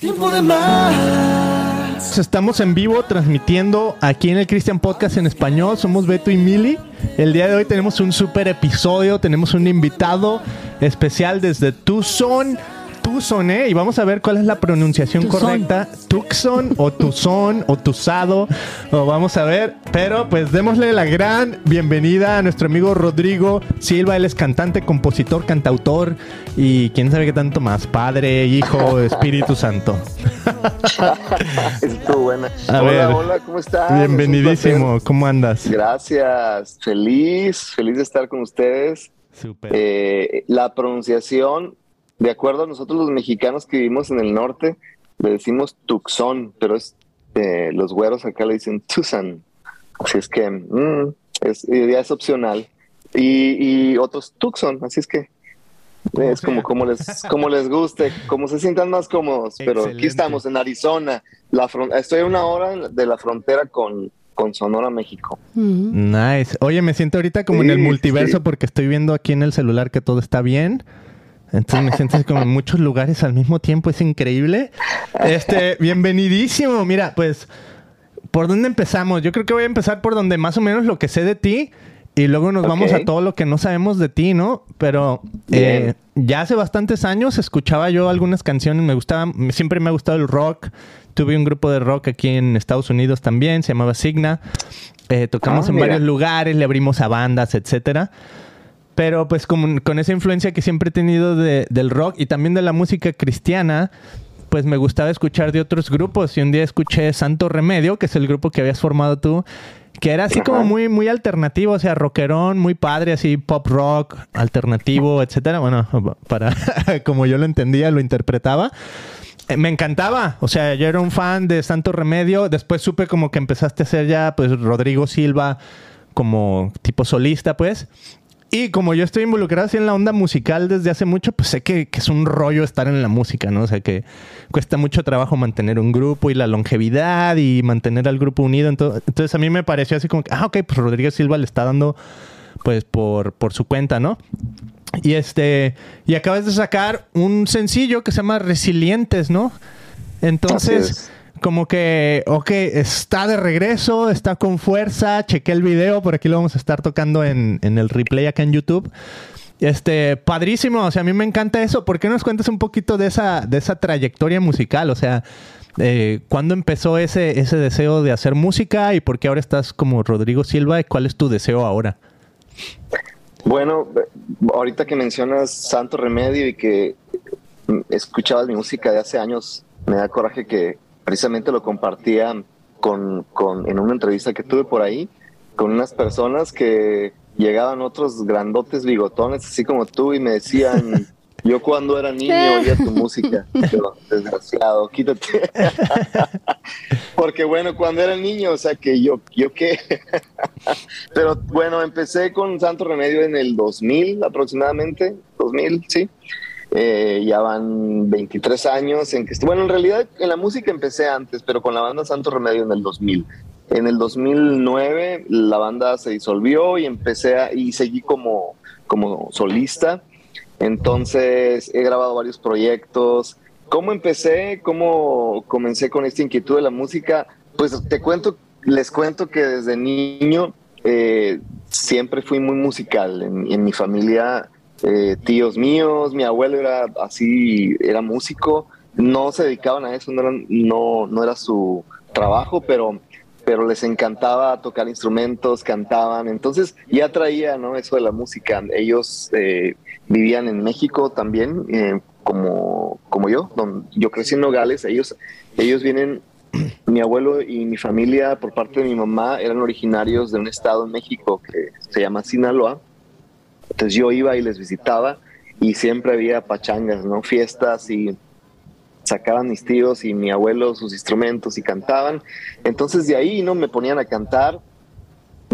Tiempo de más. Estamos en vivo transmitiendo aquí en el Christian Podcast en español. Somos Beto y Mili. El día de hoy tenemos un super episodio. Tenemos un invitado especial desde Tucson. Tucson, ¿eh? Y vamos a ver cuál es la pronunciación Tucson. correcta. Tucson o Tucson o Tuzado. O vamos a ver. Pero pues démosle la gran bienvenida a nuestro amigo Rodrigo Silva. Él es cantante, compositor, cantautor y quién sabe qué tanto más. Padre, hijo, Espíritu Santo. Estuvo buena. A hola, ver. hola, ¿cómo estás? Bienvenidísimo. ¿Cómo andas? Gracias. Feliz, feliz de estar con ustedes. Súper. Eh, la pronunciación, de acuerdo a nosotros los mexicanos que vivimos en el norte, le decimos Tucson, pero es eh, los güeros acá le dicen Tucson. Así es que mm, es, ya es opcional. Y, y otros Tucson, así es que Como es como, sea. como les como les guste, como se sientan más cómodos. Pero aquí estamos en Arizona. La fron- estoy a una hora de la frontera con, con Sonora, México. Nice. Oye, me siento ahorita como en el multiverso sí. porque estoy viendo aquí en el celular que todo está bien. Entonces así como en muchos lugares al mismo tiempo. Es increíble. Este, bienvenidísimo. Mira, pues, ¿por dónde empezamos? Yo creo que voy a empezar por donde más o menos lo que sé de ti. Y luego nos vamos a todo lo que no sabemos de ti, ¿no? Pero eh, ya hace bastantes años escuchaba yo algunas canciones, me gustaba, siempre me ha gustado el rock. Tuve un grupo de rock aquí en Estados Unidos también, se llamaba Signa. Eh, tocamos Ah, en varios lugares, le abrimos a bandas, etcétera. Pero pues con, con esa influencia que siempre he tenido de- del rock y también de la música cristiana, pues me gustaba escuchar de otros grupos. Y un día escuché Santo Remedio, que es el grupo que habías formado tú, que era así como muy, muy alternativo, o sea, rockerón, muy padre, así pop rock, alternativo, etcétera. Bueno, para como yo lo entendía, lo interpretaba. Eh, Me encantaba, o sea, yo era un fan de Santo Remedio. Después supe como que empezaste a hacer ya, pues, Rodrigo Silva como tipo solista, pues. Y como yo estoy involucrado así en la onda musical desde hace mucho, pues sé que, que es un rollo estar en la música, ¿no? O sea, que cuesta mucho trabajo mantener un grupo y la longevidad y mantener al grupo unido. Entonces, a mí me pareció así como que, ah, ok, pues Rodrigo Silva le está dando, pues, por, por su cuenta, ¿no? Y este, y acabas de sacar un sencillo que se llama Resilientes, ¿no? Entonces. Como que, ok, está de regreso, está con fuerza, chequé el video, por aquí lo vamos a estar tocando en, en el replay acá en YouTube. Este, padrísimo, o sea, a mí me encanta eso. ¿Por qué no nos cuentas un poquito de esa, de esa trayectoria musical? O sea, eh, ¿cuándo empezó ese, ese deseo de hacer música y por qué ahora estás como Rodrigo Silva y cuál es tu deseo ahora? Bueno, ahorita que mencionas Santo Remedio y que escuchabas mi música de hace años, me da coraje que precisamente lo compartía con, con, en una entrevista que tuve por ahí con unas personas que llegaban otros grandotes bigotones, así como tú, y me decían, yo cuando era niño oía tu música, pero desgraciado, quítate. Porque bueno, cuando era niño, o sea que yo, yo qué. Pero bueno, empecé con Santo Remedio en el 2000 aproximadamente, 2000, sí. Eh, ya van 23 años en que bueno, en realidad en la música empecé antes, pero con la banda Santo Remedio en el 2000. En el 2009 la banda se disolvió y empecé a, y seguí como, como solista. Entonces he grabado varios proyectos. ¿Cómo empecé? ¿Cómo comencé con esta inquietud de la música? Pues te cuento, les cuento que desde niño eh, siempre fui muy musical. En, en mi familia, eh, tíos míos, mi abuelo era así, era músico. No se dedicaban a eso, no, eran- no, no era su trabajo, pero, pero les encantaba tocar instrumentos, cantaban. Entonces ya traía ¿no? eso de la música. Ellos eh, vivían en México también, eh, como, yo. Yo crecí en Nogales. Ellos, ellos vienen, mi abuelo y mi familia, por parte de mi mamá, eran originarios de un estado en México que se llama Sinaloa. Entonces yo iba y les visitaba y siempre había pachangas, ¿no? Fiestas y sacaban mis tíos y mi abuelo sus instrumentos y cantaban. Entonces de ahí, ¿no? Me ponían a cantar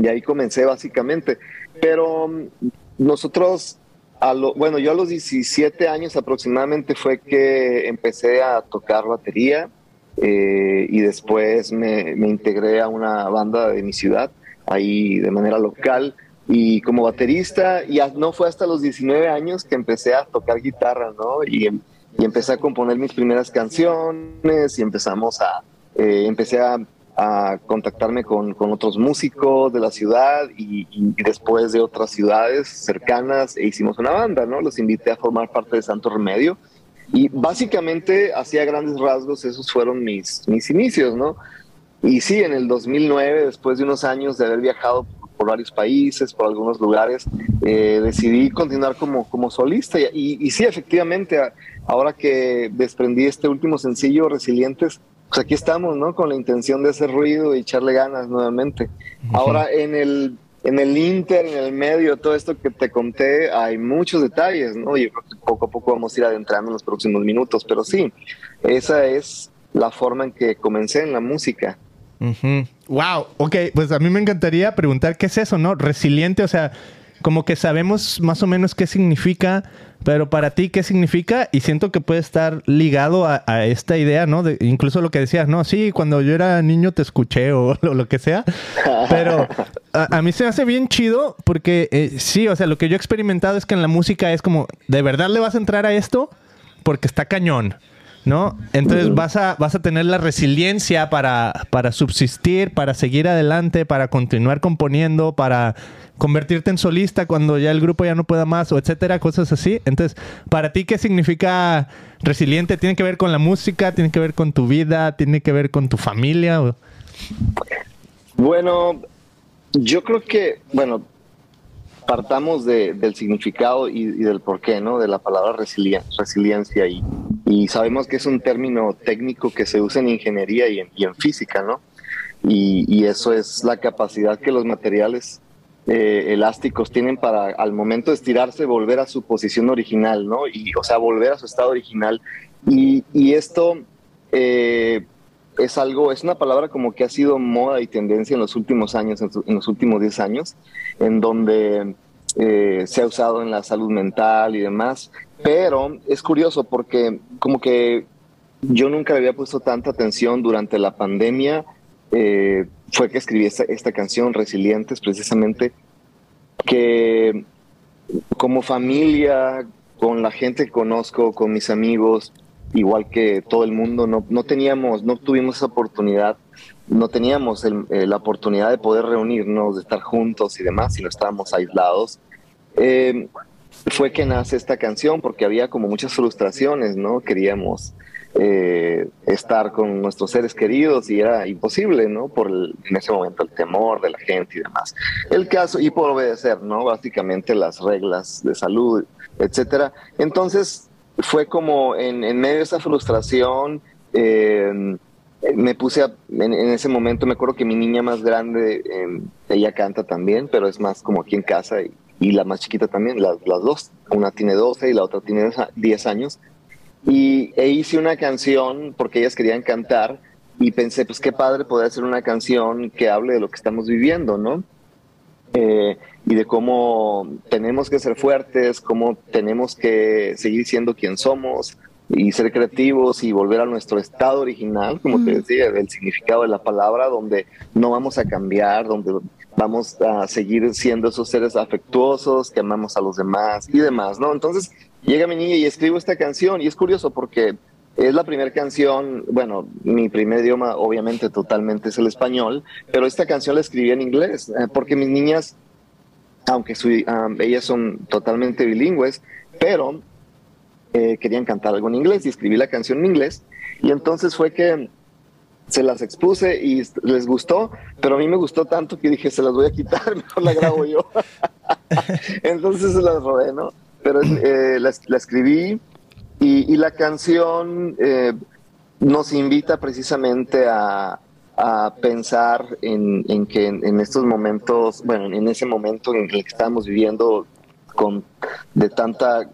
y ahí comencé básicamente. Pero mm, nosotros, a lo, bueno, yo a los 17 años aproximadamente fue que empecé a tocar batería eh, y después me, me integré a una banda de mi ciudad, ahí de manera local y como baterista, y no fue hasta los 19 años que empecé a tocar guitarra, ¿no? Y, y empecé a componer mis primeras canciones y empezamos a, eh, empecé a, a contactarme con, con, otros músicos de la ciudad y, y, después de otras ciudades cercanas e hicimos una banda, ¿no? Los invité a formar parte de Santo Remedio y básicamente, hacía grandes rasgos, esos fueron mis, mis inicios, ¿no? Y sí, en el 2009, después de unos años de haber viajado por varios países, por algunos lugares, eh, decidí continuar como, como solista. Y, y, sí, efectivamente, ahora que desprendí este último sencillo, Resilientes, pues aquí estamos, ¿no? Con la intención de hacer ruido y echarle ganas nuevamente. Ahora, en el en el Inter, en el medio, todo esto que te conté, hay muchos detalles, ¿no? Yo creo que poco a poco vamos a ir adentrando en los próximos minutos, pero sí, esa es la forma en que comencé en la música. Wow, ok, pues a mí me encantaría preguntar qué es eso, ¿no? Resiliente, o sea, como que sabemos más o menos qué significa, pero para ti, ¿qué significa? Y siento que puede estar ligado a, esta idea, ¿no? De, incluso lo que decías, no, sí, cuando yo era niño te escuché o, lo que sea, pero a, mí se me hace bien chido porque eh, sí, o sea, lo que yo he experimentado es que en la música es como, ¿de verdad le vas a entrar a esto? Porque está cañón. ¿No? Entonces vas a, vas a tener la resiliencia para, para subsistir, para seguir adelante, para continuar componiendo, para convertirte en solista cuando ya el grupo ya no pueda más, o etcétera, cosas así. Entonces, para ti, ¿qué significa resiliente? ¿Tiene que ver con la música? ¿Tiene que ver con tu vida? ¿Tiene que ver con tu familia? Bueno, yo creo que, bueno, partamos del significado y, del porqué, ¿no? De la palabra resiliencia y, y, sabemos que es un término técnico que se usa en ingeniería y en, física, ¿no? Y, y, eso es la capacidad que los materiales eh, elásticos tienen para al momento de estirarse volver a su posición original, ¿no? Y, o sea, volver a su estado original. Y, y esto eh, es algo, es una palabra como que ha sido moda y tendencia en los últimos años, en, los últimos 10 años, en donde eh, se ha usado en la salud mental y demás. Pero es curioso porque como que yo nunca había puesto tanta atención durante la pandemia eh, fue que escribí esta, esta canción, Resilientes, precisamente, que como familia, con la gente que conozco, con mis amigos, igual que todo el mundo, no, no teníamos, no tuvimos esa oportunidad, no teníamos eh, la oportunidad de poder reunirnos, de estar juntos y demás, sino estábamos aislados. Eh, fue que nace esta canción porque había como muchas frustraciones, ¿no? Queríamos eh, estar con nuestros seres queridos y era imposible, ¿no? Por en ese momento el temor de la gente y demás. El caso, y por obedecer, ¿no? Básicamente las reglas de salud, etcétera. Entonces fue como en, medio de esa frustración, eh, me puse en, ese momento, me acuerdo que mi niña más grande, eh, ella canta también, pero es más como aquí en casa y, la más chiquita también, las, las dos, una tiene 12 y la otra tiene 10 años. Y e hice una canción porque ellas querían cantar y pensé, pues qué padre poder hacer una canción que hable de lo que estamos viviendo, ¿no? Eh, y de cómo tenemos que ser fuertes, cómo tenemos que seguir siendo quien somos y ser creativos y volver a nuestro estado original, como te decía, del significado de la palabra, donde no vamos a cambiar, donde vamos a seguir siendo esos seres afectuosos, que amamos a los demás y demás, ¿no? Entonces, llega mi niña y escribo esta canción y es curioso porque es la primera canción, bueno, mi primer idioma obviamente totalmente es el español, pero esta canción la escribí en inglés eh, porque mis niñas, aunque ellas son totalmente bilingües, pero eh, querían cantar algo en inglés y escribí la canción en inglés y entonces fue que se las expuse y les gustó, pero a mí me gustó tanto que dije, se las voy a quitar, mejor la grabo yo. entonces se las robé, ¿no? pero eh, la, escribí y, la canción eh, nos invita precisamente a, pensar en, que en, estos momentos, bueno, en ese momento en el que estamos viviendo con de tanta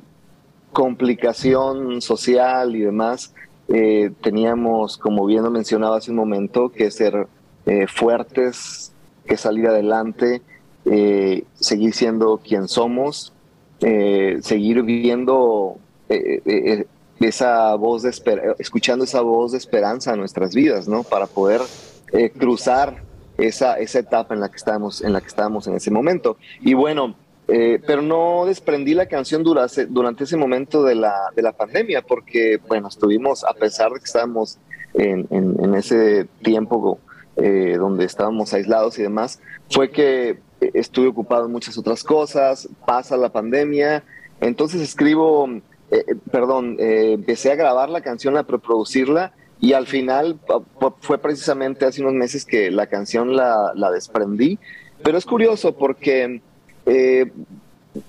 complicación social y demás, eh, teníamos, como bien lo mencionaba hace un momento, que ser fuertes, que salir adelante, seguir siendo quien somos eh, seguir viendo eh, eh, esa voz de escuchando esa voz de esperanza en nuestras vidas, ¿no? Para poder cruzar esa, esa etapa en la que estamos, en la que estábamos en ese momento. Y bueno, eh, pero no desprendí la canción durante, durante ese momento de la, de la pandemia, porque, bueno, estuvimos, a pesar de que estábamos en, ese tiempo eh, donde estábamos aislados y demás, fue que estuve ocupado en muchas otras cosas, pasa la pandemia, entonces escribo, eh, perdón, empecé a grabar la canción, a preproducirla, y al final fue precisamente hace unos meses que la canción la, desprendí, pero es curioso porque eh,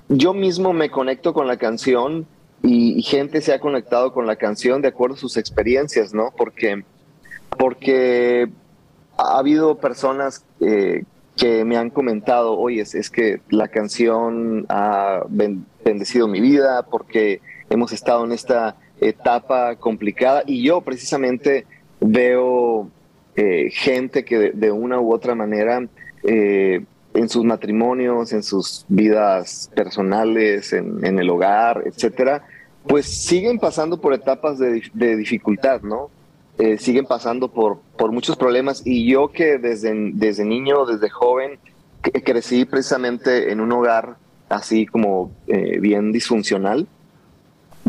yo mismo me conecto con la canción y, gente se ha conectado con la canción de acuerdo a sus experiencias, ¿no? Porque, porque ha habido personas eh, que me han comentado, oye, es, que la canción ha bendecido mi vida porque hemos estado en esta etapa complicada y yo precisamente veo eh, gente que de, una u otra manera eh, en sus matrimonios, en sus vidas personales, en, el hogar, etcétera, pues siguen pasando por etapas de, dificultad, ¿no? Eh, siguen pasando por, por muchos problemas y yo que desde, desde niño, desde joven, crecí precisamente en un hogar así como bien disfuncional,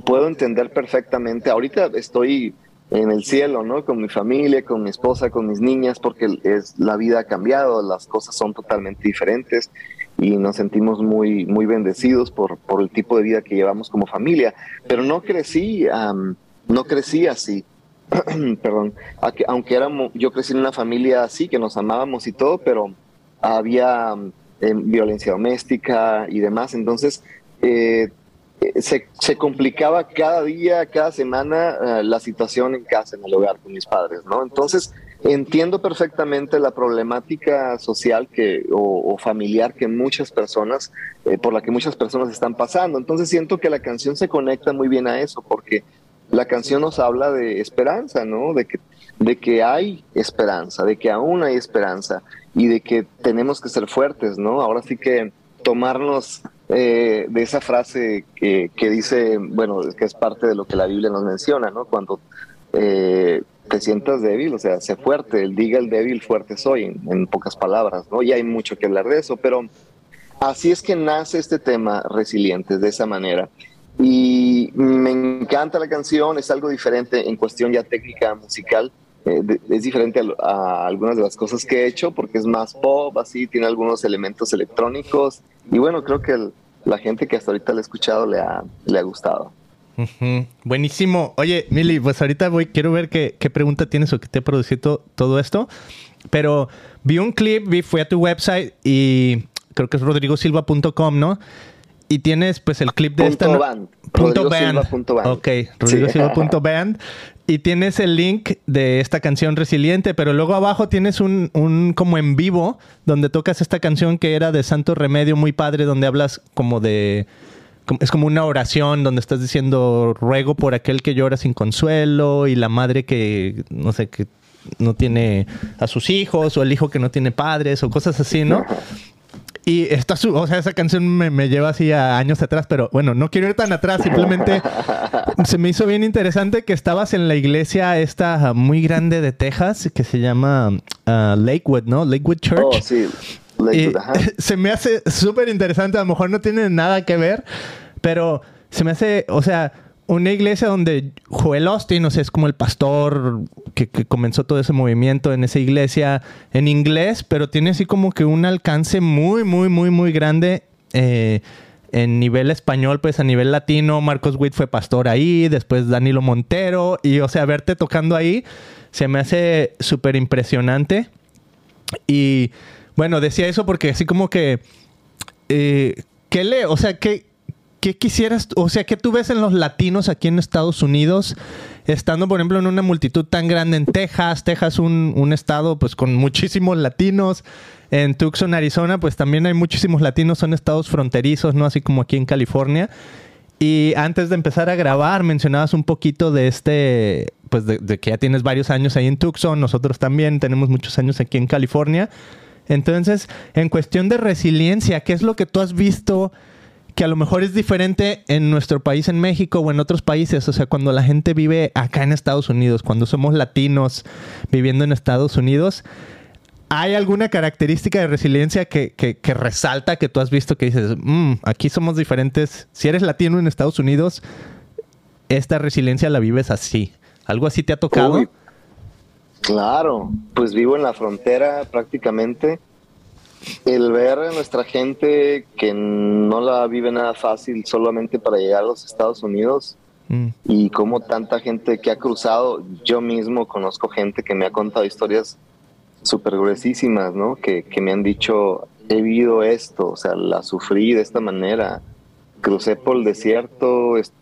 puedo entender perfectamente, ahorita estoy en el cielo, ¿no? Con mi familia, con mi esposa, con mis niñas, porque es, la vida ha cambiado, las cosas son totalmente diferentes y nos sentimos muy, muy bendecidos por, por el tipo de vida que llevamos como familia. Pero no crecí, no crecí así. Perdón, aunque éramos, yo crecí en una familia así, que nos amábamos y todo, pero había em, violencia doméstica y demás. Entonces, eh, se, se, complicaba cada día, cada semana eh, la situación en casa, en el hogar con mis padres, ¿no? Entonces, entiendo perfectamente la problemática social que, o, familiar que muchas personas, eh, por la que muchas personas están pasando. Entonces, siento que la canción se conecta muy bien a eso, porque la canción nos habla de esperanza, ¿no? De que, de que hay esperanza, de que aún hay esperanza y de que tenemos que ser fuertes, ¿no? Ahora sí que tomarnos eh, de esa frase que, dice, bueno, que es parte de lo que la Biblia nos menciona, ¿no? Cuando eh, te sientas débil, o sea, sé fuerte, el diga el débil, fuerte soy, en, pocas palabras, ¿no? Y hay mucho que hablar de eso, pero así es que nace este tema resiliente, de esa manera. Y me encanta la canción, es algo diferente en cuestión ya técnica musical, eh, es diferente a, algunas de las cosas que he hecho porque es más pop, así, tiene algunos elementos electrónicos y bueno, creo que la gente que hasta ahorita la ha escuchado le ha, le ha gustado. Buenísimo. Oye, Mili, pues ahorita voy, quiero ver qué, qué pregunta tienes o qué te ha producido todo esto, pero vi un clip, vi, fui a tu website y creo que es rodrigosilva.com, ¿no? Y tienes pues el clip de esta... Band. Punto band. Ok, rodrigosilva.band. Y tienes el link de esta canción Resiliente, pero luego abajo tienes un, un, como en vivo donde tocas esta canción que era de Santo Remedio, muy padre, donde hablas como de... Es como una oración donde estás diciendo ruego por aquel que llora sin consuelo y la madre que, no sé, que no tiene a sus hijos o el hijo que no tiene padres o cosas así, ¿no? Y esta, o sea, esa canción me, lleva así a años atrás, pero bueno, no quiero ir tan atrás, simplemente se me hizo bien interesante que estabas en la iglesia esta muy grande de Texas que se llama uh, Lakewood, ¿no? Lakewood Church. Oh, sí. Lakewood, ajá. Se me hace súper interesante, a lo mejor no tiene nada que ver, pero se me hace, o sea, una iglesia donde Joel Austin, o sea, es como el pastor que, comenzó todo ese movimiento en esa iglesia en inglés, pero tiene así como que un alcance muy, muy, muy, muy grande eh, en nivel español, pues a nivel latino. Marcos Witt fue pastor ahí, después Danilo Montero, y o sea, verte tocando ahí se me hace súper impresionante. Y bueno, decía eso porque así como que, eh, ¿qué le, o sea, qué ¿qué quisieras, o sea, qué tú ves en los latinos aquí en Estados Unidos, estando, por ejemplo, en una multitud tan grande en Texas, Texas un, un estado pues con muchísimos latinos, en Tucson, Arizona, pues también hay muchísimos latinos, son estados fronterizos, ¿no? Así como aquí en California. Y antes de empezar a grabar, mencionabas un poquito de este, pues de, de, que ya tienes varios años ahí en Tucson, nosotros también tenemos muchos años aquí en California. Entonces, en cuestión de resiliencia, ¿qué es lo que tú has visto? Que a lo mejor es diferente en nuestro país, en México o en otros países. O sea, cuando la gente vive acá en Estados Unidos, cuando somos latinos viviendo en Estados Unidos, ¿Hay alguna característica de resiliencia que, que, resalta que tú has visto que dices, "Mm, aquí somos diferentes? Si eres latino en Estados Unidos, esta resiliencia la vives así. ¿Algo así te ha tocado? Claro, pues vivo en la frontera prácticamente. El ver a nuestra gente que no la vive nada fácil solamente para llegar a los Estados Unidos Mm, y como tanta gente que ha cruzado, yo mismo conozco gente que me ha contado historias súper gruesísimas, ¿no? Que, que me han dicho, he vivido esto, o sea, la sufrí de esta manera, crucé por el desierto es-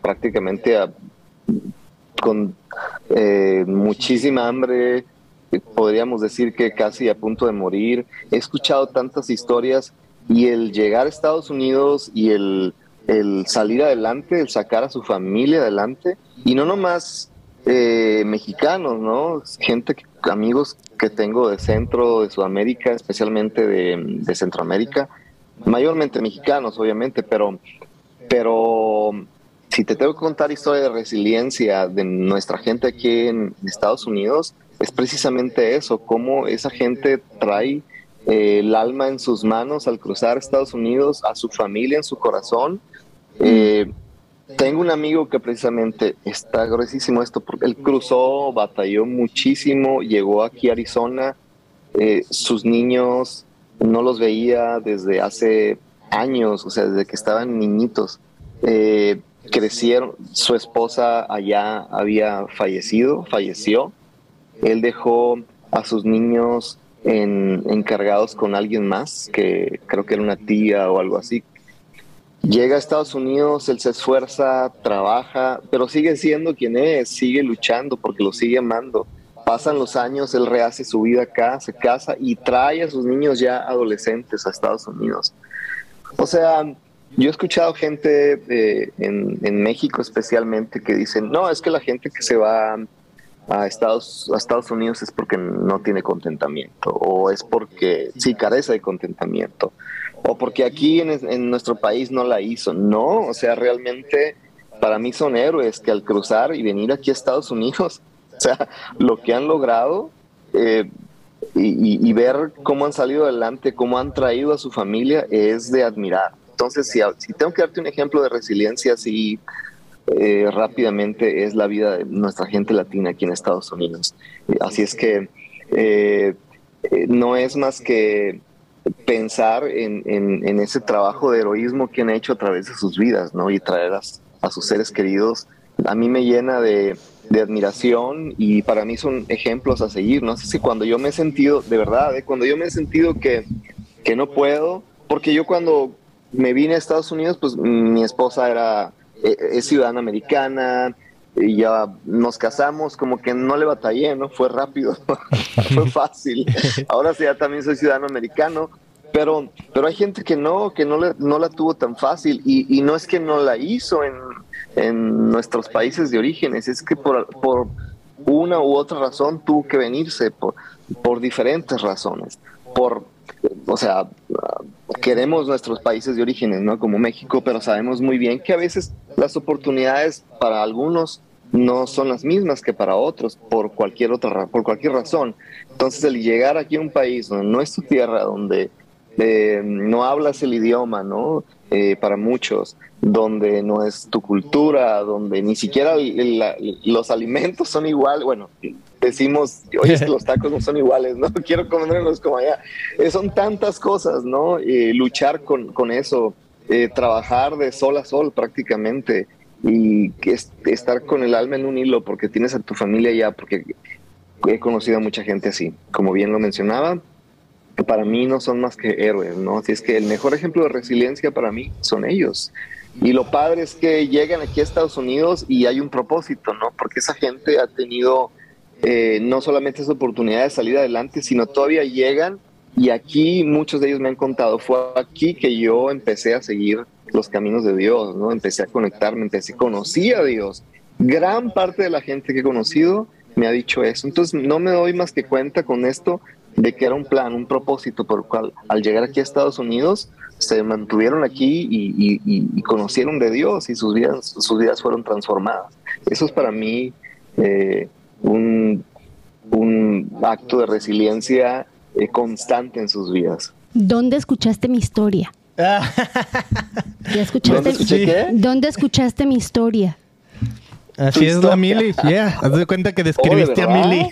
prácticamente a- con eh, muchísima hambre, podríamos decir que casi a punto de morir. He escuchado tantas historias y el llegar a Estados Unidos y el, el salir adelante, el sacar a su familia adelante, y no nomás eh, mexicanos, ¿no? Gente, amigos que tengo de Centro, de Sudamérica, especialmente de, de Centroamérica, mayormente mexicanos, obviamente, pero, pero si te tengo que contar historia de resiliencia de nuestra gente aquí en Estados Unidos, es precisamente eso, cómo esa gente trae eh, el alma en sus manos al cruzar Estados Unidos, a su familia en su corazón. Eh, tengo un amigo que precisamente está gruesísimo esto, porque él cruzó, batalló muchísimo, llegó aquí a Arizona, eh, sus niños no los veía desde hace años, o sea, desde que estaban niñitos. Eh, crecieron, su esposa allá había fallecido, falleció. Él dejó a sus niños en- encargados con alguien más, que creo que era una tía o algo así. Llega a Estados Unidos, él se esfuerza, trabaja, pero sigue siendo quien es, sigue luchando porque lo sigue amando. Pasan los años, él rehace su vida acá, se casa y trae a sus niños ya adolescentes a Estados Unidos. O sea, yo he escuchado gente eh, en, en México especialmente que dicen, no, es que la gente que se va a Estados, a Estados Unidos es porque no tiene contentamiento o es porque sí carece de contentamiento o porque aquí en, en nuestro país no la hizo. No, o sea, realmente para mí son héroes que al cruzar y venir aquí a Estados Unidos, o sea, lo que han logrado eh, y, ver cómo han salido adelante, cómo han traído a su familia, es de admirar. Entonces, si, si tengo que darte un ejemplo de resiliencia, sí, eh, rápidamente es la vida de nuestra gente latina aquí en Estados Unidos. Así es que eh, eh, no es más que pensar en, ese trabajo de heroísmo que han hecho a través de sus vidas, ¿no? Y traer a, sus seres queridos. A mí me llena de, de admiración y para mí son ejemplos a seguir. No sé si cuando yo me he sentido, de verdad, ¿eh? cuando yo me he sentido que, que no puedo, porque yo cuando me vine a Estados Unidos, pues mi esposa era eh, es ciudadana americana y ya nos casamos, como que no le batallé, ¿no? Fue rápido, fue fácil. Ahora sí, ya también soy ciudadano americano, pero, pero hay gente que no, que no, le, no la tuvo tan fácil y, y no es que no la hizo en, en nuestros países de orígenes, es que por, por una u otra razón tuvo que venirse, por, por diferentes razones, por, o sea, queremos nuestros países de orígenes, ¿no? Como México, pero sabemos muy bien que a veces las oportunidades para algunos no son las mismas que para otros por cualquier otra ra- por cualquier razón. Entonces el llegar aquí a un país donde no es tu tierra, donde eh, no hablas el idioma, ¿no? Eh, para muchos, donde no es tu cultura, donde ni siquiera los alimentos son igual, bueno, decimos, oye, los tacos no son iguales, ¿no? Quiero comerlos como allá. Eh, son tantas cosas, ¿no? Luchar con, con eso, eh, trabajar de sol a sol prácticamente y estar con el alma en un hilo porque tienes a tu familia allá, porque he conocido a mucha gente así, como bien lo mencionaba, para mí no son más que héroes, ¿no? Así es que el mejor ejemplo de resiliencia para mí son ellos. Y lo padre es que llegan aquí a Estados Unidos y hay un propósito, ¿no? Porque esa gente ha tenido eh, no solamente esa oportunidad de salir adelante, sino todavía llegan y aquí muchos de ellos me han contado, fue aquí que yo empecé a seguir los caminos de Dios, ¿no? Empecé a conectarme, empecé, conocí a Dios. Gran parte de la gente que he conocido me ha dicho eso. Entonces no me doy más que cuenta con esto de que era un plan, un propósito por el cual al llegar aquí a Estados Unidos se mantuvieron aquí y, conocieron de Dios y sus vidas, sus vidas fueron transformadas. Eso es para mí eh, un, un acto de resiliencia eh, constante en sus vidas. ¿Dónde escuchaste mi historia? ¿Ya escuchaste? ¿Dónde escuché qué? ¿Dónde escuchaste mi historia? Así es la Mili, yeah. Haz de cuenta que describiste a verdad? Mili.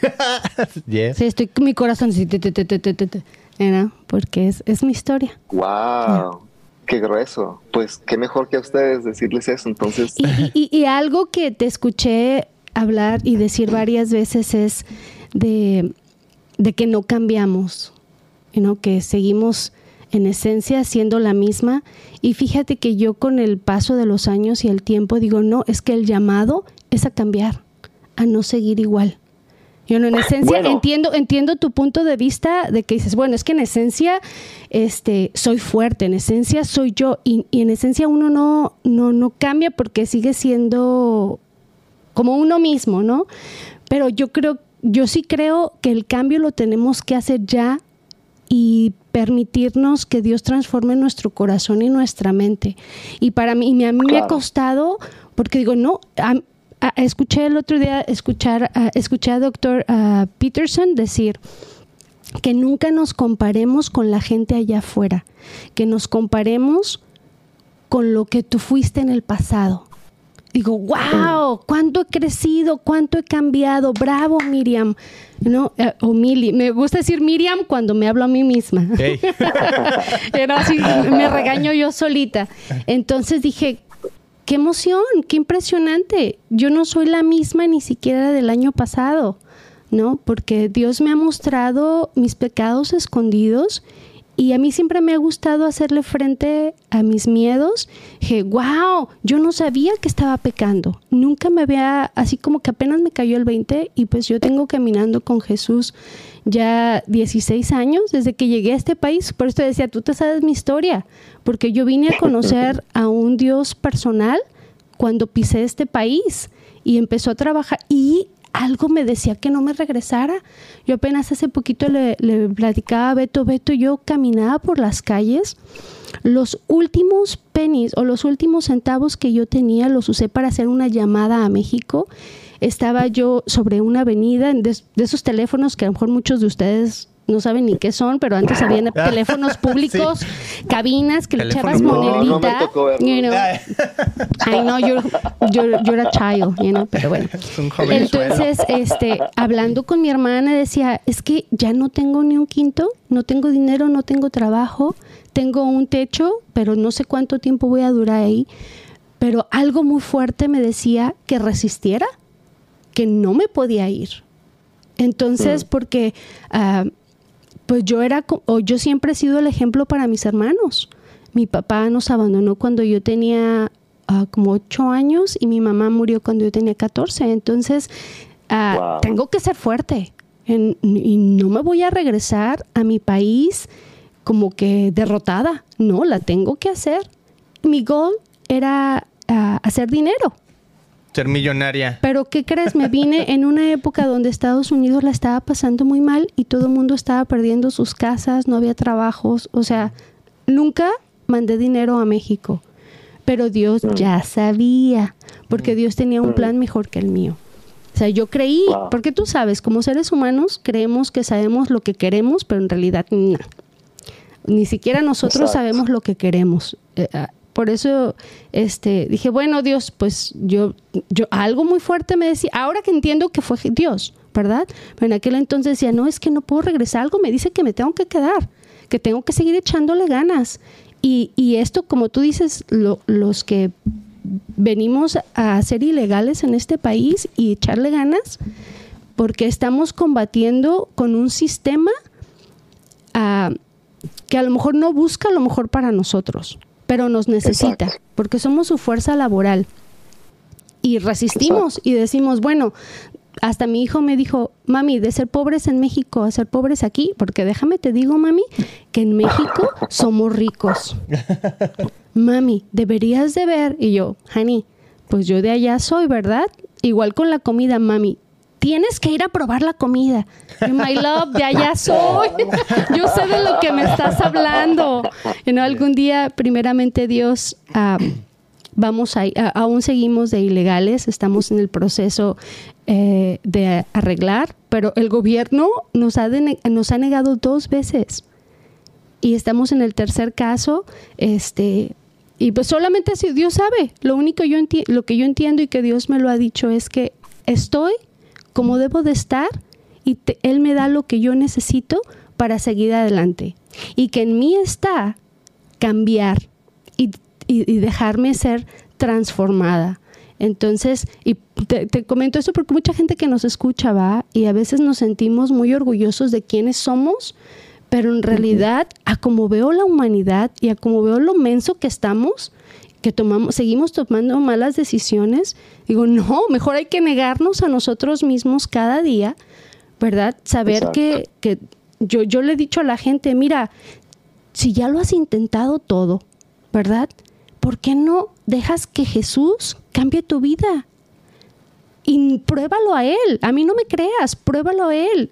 yeah. Sí, estoy con mi corazón así, te, te, te, te, te, te, te, ¿no? porque es, es mi historia. ¡Wow! ¡Qué grueso! Pues qué mejor que a ustedes decirles eso. Entonces, y- y- y algo que te escuché hablar y decir varias veces es de, de que no cambiamos, ¿no? que seguimos en esencia siendo la misma. Y fíjate que yo con el paso de los años y el tiempo digo, no, es que el llamado es a cambiar, a no seguir igual. Yo no, en esencia Bueno. entiendo, entiendo tu punto de vista de que dices, bueno, es que en esencia este, soy fuerte, en esencia soy yo, y, y en esencia uno no, no, no cambia porque sigue siendo como uno mismo, ¿no? Pero yo creo, yo sí creo que el cambio lo tenemos que hacer ya y permitirnos que Dios transforme nuestro corazón y nuestra mente. Y para mí, y a mí me ha costado, porque digo, no, a- a- escuché el otro día, escuchar, a- escuché a doctor Peterson decir que nunca nos comparemos con la gente allá afuera, que nos comparemos con lo que tú fuiste en el pasado. Digo, wow, cuánto he crecido, cuánto he cambiado, bravo Miriam, ¿no? Eh, o Mili, me gusta decir Miriam cuando me hablo a mí misma. Hey. Era así, me regaño yo solita. Entonces dije, qué emoción, qué impresionante. Yo no soy la misma ni siquiera del año pasado, ¿no? Porque Dios me ha mostrado mis pecados escondidos y a mí siempre me ha gustado hacerle frente a mis miedos. Dije, wow, yo no sabía que estaba pecando. Nunca me había, así como que apenas me cayó el 20 y pues yo tengo caminando con Jesús ya 16 años desde que llegué a este país. Por eso te decía, tú te sabes mi historia, porque yo vine a conocer a un Dios personal cuando pisé este país y empezó a trabajar y algo me decía que no me regresara. Yo apenas hace poquito le, platicaba a Beto, Beto, yo caminaba por las calles, los últimos pennies o los últimos centavos que yo tenía los usé para hacer una llamada a México. Estaba yo sobre una avenida de, de esos teléfonos que a lo mejor muchos de ustedes no saben ni qué son, pero antes habían teléfonos públicos, cabinas que le Teléfono echabas público. No, no me monedita. tocó verlo. you know. I know you're, you're, you're a child, you know, pero bueno. Es un. Entonces, este, hablando con mi hermana, decía, es que ya no tengo ni un quinto, no tengo dinero, no tengo trabajo, tengo un techo, pero no sé cuánto tiempo voy a durar ahí. Pero algo muy fuerte me decía que resistiera, que no me podía ir. Entonces, porque ah, pues yo era, yo siempre he sido el ejemplo para mis hermanos. Mi papá nos abandonó cuando yo tenía ah, como ocho años y mi mamá murió cuando yo tenía 14. Entonces, ah, Wow. tengo que ser fuerte En- y no me voy a regresar a mi país como que derrotada. No, la tengo que hacer. Mi goal era ah, hacer dinero. Ser millonaria. Pero ¿qué crees? Me vine en una época donde Estados Unidos la estaba pasando muy mal y todo el mundo estaba perdiendo sus casas, no había trabajos. O sea, nunca mandé dinero a México. Pero Dios ya sabía, porque Dios tenía un plan mejor que el mío. O sea, yo creí, porque tú sabes, como seres humanos creemos que sabemos lo que queremos, pero en realidad no. Ni siquiera nosotros Exacto. sabemos lo que queremos. Eh, ah, por eso este, dije, bueno, Dios, pues yo, yo, algo muy fuerte me decía, ahora que entiendo que fue Dios, ¿verdad? Pero en aquel entonces decía, no, es que no puedo regresar, algo me dice que me tengo que quedar, que tengo que seguir echándole ganas. Y, y esto, como tú dices, lo- los que venimos a ser ilegales en este país y echarle ganas, porque estamos combatiendo con un sistema ah, que a lo mejor no busca lo mejor para nosotros, pero nos necesita, Exacto. porque somos su fuerza laboral. Y resistimos y decimos, bueno, hasta mi hijo me dijo, mami, de ser pobres en México a ser pobres aquí, porque déjame te digo, mami, que en México somos ricos. Mami, deberías de ver. Y yo, honey, pues yo de allá soy, ¿verdad? Igual con la comida, mami. Tienes que ir a probar la comida. My love, de allá soy. Yo sé de lo que me estás hablando. Y no, algún día, primeramente Dios, ah, vamos a, aún seguimos de ilegales, estamos en el proceso eh, de arreglar, pero el gobierno nos ha, nos ha negado dos veces y estamos en el tercer caso, este, y pues solamente si Dios sabe. Lo único yo lo que yo entiendo y que Dios me lo ha dicho es que estoy como debo de estar y Él me da lo que yo necesito para seguir adelante. Y que en mí está cambiar y, dejarme ser transformada. Entonces, y te, te, comento esto porque mucha gente que nos escucha va y a veces nos sentimos muy orgullosos de quiénes somos, pero en realidad, a como veo la humanidad y a como veo lo menso que estamos, que tomamos, seguimos tomando malas decisiones, digo, no, mejor hay que negarnos a nosotros mismos cada día, ¿verdad? Saber que, que yo, yo le he dicho a la gente, mira, si ya lo has intentado todo, ¿verdad? ¿Por qué no dejas que Jesús cambie tu vida? Y pruébalo a Él. A mí no me creas, pruébalo a Él.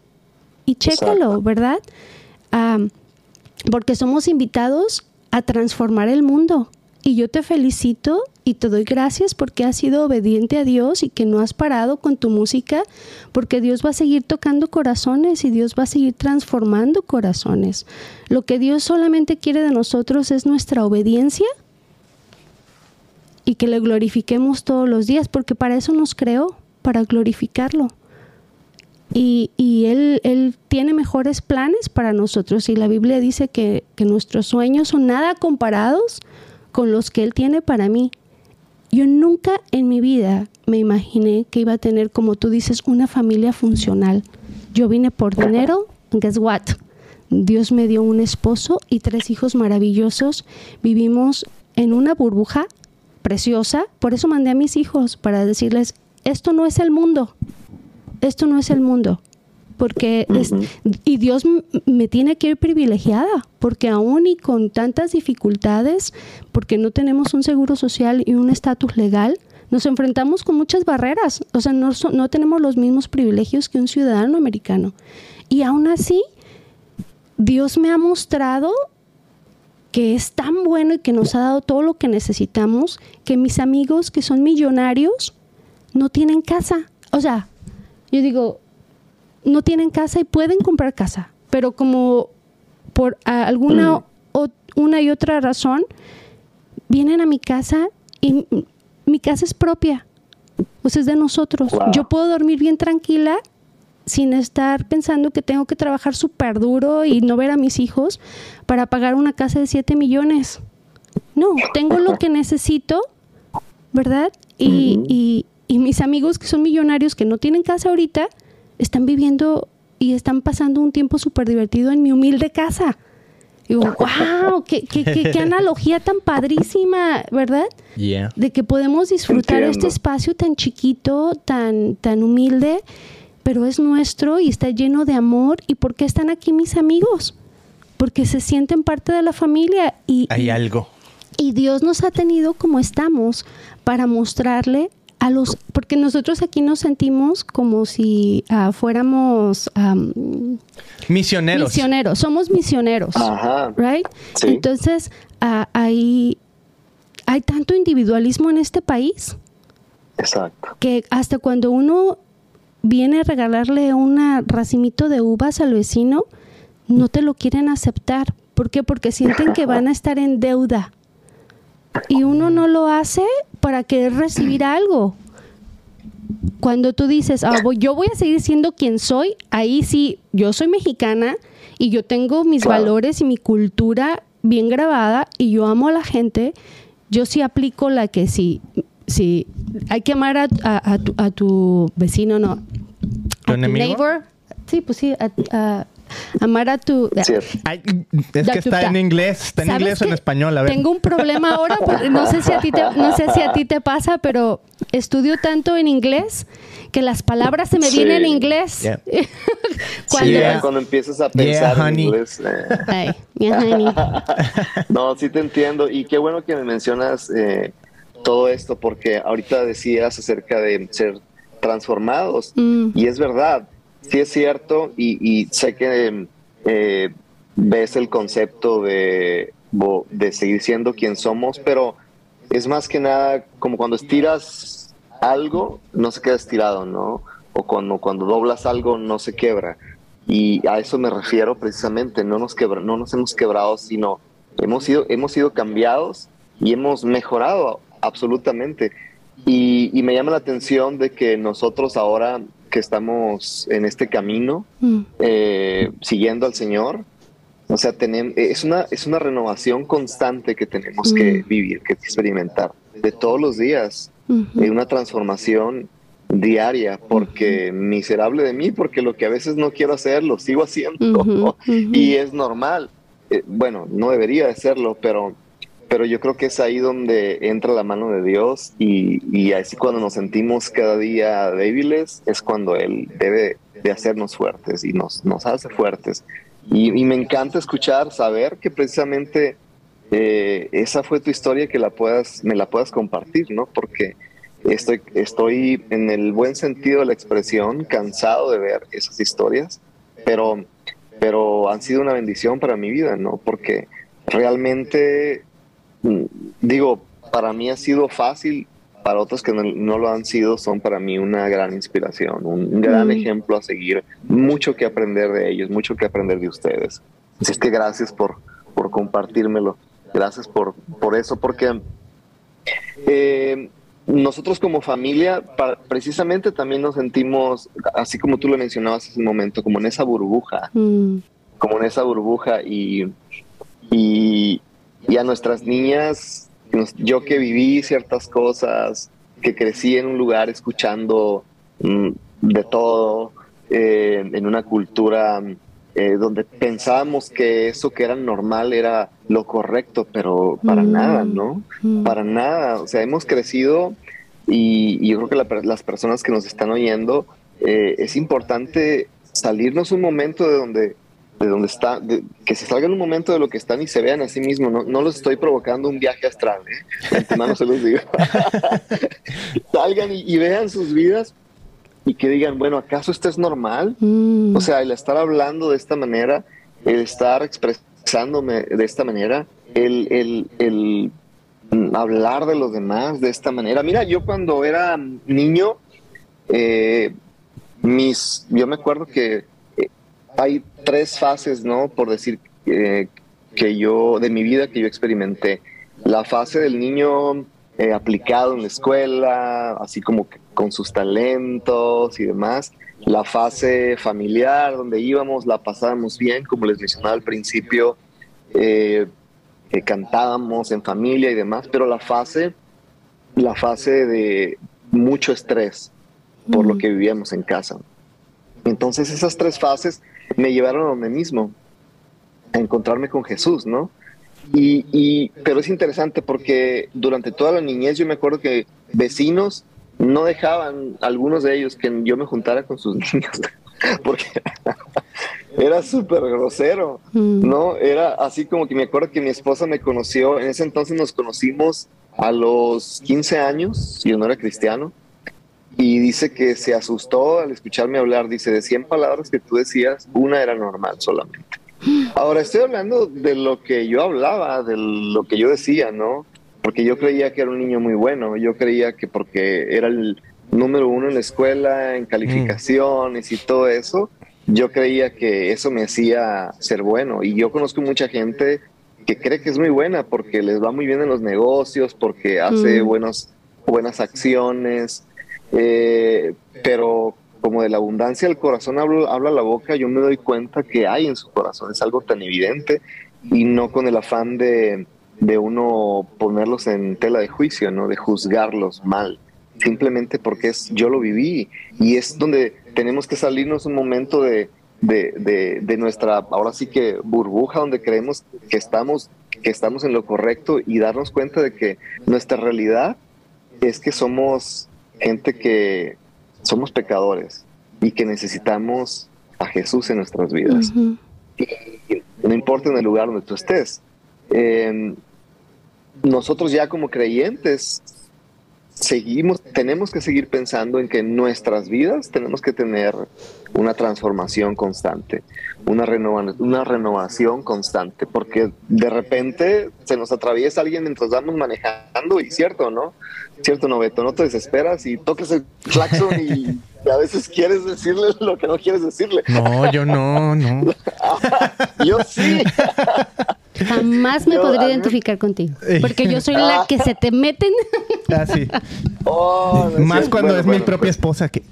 Y chécalo, ¿verdad? porque somos invitados a transformar el mundo. Y yo te felicito y te doy gracias porque has sido obediente a Dios y que no has parado con tu música, porque Dios va a seguir tocando corazones y Dios va a seguir transformando corazones. Lo que Dios solamente quiere de nosotros es nuestra obediencia y que le glorifiquemos todos los días, porque para eso nos creó, para glorificarlo y, y él, él, tiene mejores planes para nosotros y la Biblia dice que, que, nuestros sueños son nada comparados con los que Él tiene para mí. Yo nunca en mi vida me imaginé que iba a tener, como tú dices, una familia funcional. Yo vine por dinero, guess what? Dios me dio un esposo y tres hijos maravillosos. Vivimos en una burbuja preciosa. Por eso mandé a mis hijos para decirles, esto no es el mundo esto no es el mundo. Porque y Dios me tiene que ir privilegiada, porque aún y con tantas dificultades, porque no tenemos un seguro social y un estatus legal, nos enfrentamos con muchas barreras. O sea, no, no tenemos los mismos privilegios que un ciudadano americano. Y aún así, Dios me ha mostrado que es tan bueno y que nos ha dado todo lo que necesitamos, que mis amigos que son millonarios no tienen casa. O sea, yo digo, no tienen casa y pueden comprar casa, pero como por alguna mm. o, una y otra razón vienen a mi casa y mi casa es propia, pues es de nosotros. Yo puedo dormir bien tranquila sin estar pensando que tengo que trabajar súper duro y no ver a mis hijos para pagar una casa de 7 millones. No, tengo lo que necesito, ¿verdad? y, y mis amigos que son millonarios, que no tienen casa ahorita, están viviendo y están pasando un tiempo súper divertido en mi humilde casa. Y digo, wow, qué, qué, qué, analogía tan padrísima, ¿verdad? De que podemos disfrutar este espacio tan chiquito, tan, tan humilde, pero es nuestro y está lleno de amor. ¿Y por qué están aquí mis amigos? Porque se sienten parte de la familia. Y, Hay algo. Y Dios nos ha tenido como estamos para mostrarle a los, porque nosotros aquí nos sentimos como si uh, fuéramos misioneros. Misioneros, somos misioneros, Ajá. right? Entonces uh, hay hay tanto individualismo en este país. Exacto. Que hasta cuando uno viene a regalarle un racimito de uvas al vecino, no te lo quieren aceptar. ¿Por qué? Porque sienten que van a estar en deuda y uno no lo hace para querer recibir algo. Cuando tú dices, ah, yo voy a seguir siendo quien soy, ahí sí, yo soy mexicana y yo tengo mis valores y mi cultura bien grabada y yo amo a la gente, yo sí aplico la que sí, sí, hay que amar a, tu, a tu, vecino, no. ¿Tu enemigo? Sí, pues sí, a, amar a tu... es que está en inglés, está en inglés o en español, a ver. Tengo un problema ahora, no sé si a ti te, no sé si a ti te pasa, pero estudio tanto en inglés que las palabras se me vienen en inglés. cuando, cuando empiezas a pensar en inglés. Eh. no, sí te entiendo. Y qué bueno que me mencionas eh, todo esto, porque ahorita decías acerca de ser transformados. Mm. Y es verdad, sí es cierto y, sé que eh, ves el concepto de, de seguir siendo quien somos, pero es más que nada como cuando estiras algo, no se queda estirado, ¿no? O cuando, cuando doblas algo, no se quebra. Y a eso me refiero precisamente, no nos, quebra, no nos hemos quebrado, sino hemos sido, hemos sido cambiados y hemos mejorado absolutamente. Y, y, me llama la atención de que nosotros ahora que estamos en este camino, Mm. eh, siguiendo al Señor, o sea, tenemos, es, una, es una renovación constante que tenemos que Mm. vivir, que experimentar, de todos los días, Ujú. de una transformación diaria, porque miserable de mí, porque lo que a veces no quiero hacer, lo sigo haciendo, y es normal. Eh, bueno, no debería de serlo, pero, pero yo creo que es ahí donde entra la mano de Dios y, y así cuando nos sentimos cada día débiles es cuando Él debe de hacernos fuertes y nos, nos hace fuertes. Y, y me encanta escuchar, saber que precisamente eh, esa fue tu historia que la puedas, me la puedas compartir, ¿no? Porque estoy, estoy en el buen sentido de la expresión, cansado de ver esas historias, pero, pero han sido una bendición para mi vida, ¿no? Porque realmente, digo, para mí ha sido fácil, para otros que no, no lo han sido, son para mí una gran inspiración, un, gran Mm. ejemplo a seguir, mucho que aprender de ellos, mucho que aprender de ustedes. Así es que gracias por, por compartírmelo, gracias por, por eso, porque eh, nosotros como familia, pa- precisamente también nos sentimos, así como tú lo mencionabas hace un momento, como en esa burbuja, Mm. como en esa burbuja y, y, y a nuestras niñas, yo que viví ciertas cosas, que crecí en un lugar escuchando mm, de todo, eh, en una cultura eh, donde pensábamos que eso que era normal era lo correcto, pero para Mm. nada, ¿no? Mm. Para nada, o sea, hemos crecido y, y yo creo que la las personas que nos están oyendo, eh, es importante salirnos un momento de donde, de donde está, de- que se salgan un momento de lo que están y se vean a sí mismos. No, no los estoy provocando un viaje astral, ¿eh? Antemano se los digo. Salgan y, y vean sus vidas y que digan, bueno, ¿acaso esto es normal? Mm. O sea, el estar hablando de esta manera, el estar expresándome de esta manera, el, el, el hablar de los demás de esta manera. Mira, yo cuando era niño, eh, mis, yo me acuerdo que hay tres fases, ¿no? Por decir eh, que yo, de mi vida que yo experimenté. La fase del niño eh, aplicado en la escuela, así como que con sus talentos y demás. La fase familiar, donde íbamos, la pasábamos bien, como les mencionaba al principio, eh, cantábamos en familia y demás, pero la fase, la fase de mucho estrés por lo que vivíamos en casa. Entonces esas tres fases me llevaron a donde mismo, a encontrarme con Jesús, ¿no? Y, y- pero es interesante porque durante toda la niñez yo me acuerdo que vecinos no dejaban, algunos de ellos, que yo me juntara con sus niños, porque era súper grosero, Mm. ¿no? Era así como que me acuerdo que mi esposa me conoció, en ese entonces nos conocimos a los 15 años, yo no era cristiano, y dice que se asustó al escucharme hablar, dice, de 100 palabras que tú decías, una era normal solamente. Ahora estoy hablando de lo que yo hablaba, de lo que yo decía, ¿no? Porque yo creía que era un niño muy bueno, yo creía que porque era el número uno en la escuela, en calificaciones y todo eso, yo creía que eso me hacía ser bueno. Y yo conozco mucha gente que cree que es muy buena porque les va muy bien en los negocios, porque hace Mm. buenos, buenas acciones, eh, pero como de la abundancia del corazón hablo- habla la boca, yo me doy cuenta que hay en su corazón, es algo tan evidente y no con el afán de, de uno ponerlos en tela de juicio, ¿no? de juzgarlos mal, simplemente porque es yo lo viví y es donde tenemos que salirnos un momento de, de, de- de nuestra, ahora sí que burbuja, donde creemos que estamos, que estamos en lo correcto y darnos cuenta de que nuestra realidad es que somos gente que somos pecadores y que necesitamos a Jesús en nuestras vidas. No importa en el lugar donde tú estés. Eh, nosotros ya como creyentes seguimos, tenemos que seguir pensando en que en nuestras vidas tenemos que tener una transformación constante, una, renova una renovación constante, porque de repente se nos atraviesa alguien mientras vamos manejando y cierto, ¿no? Cierto, Noveto, no te desesperas y toques el claxon y a veces quieres decirle lo que no quieres decirle. No, yo no, no. yo sí. Jamás me podría identificar contigo. Porque yo soy la que se te meten. Ah, sí. Oh, Más cuando es mi propia esposa que.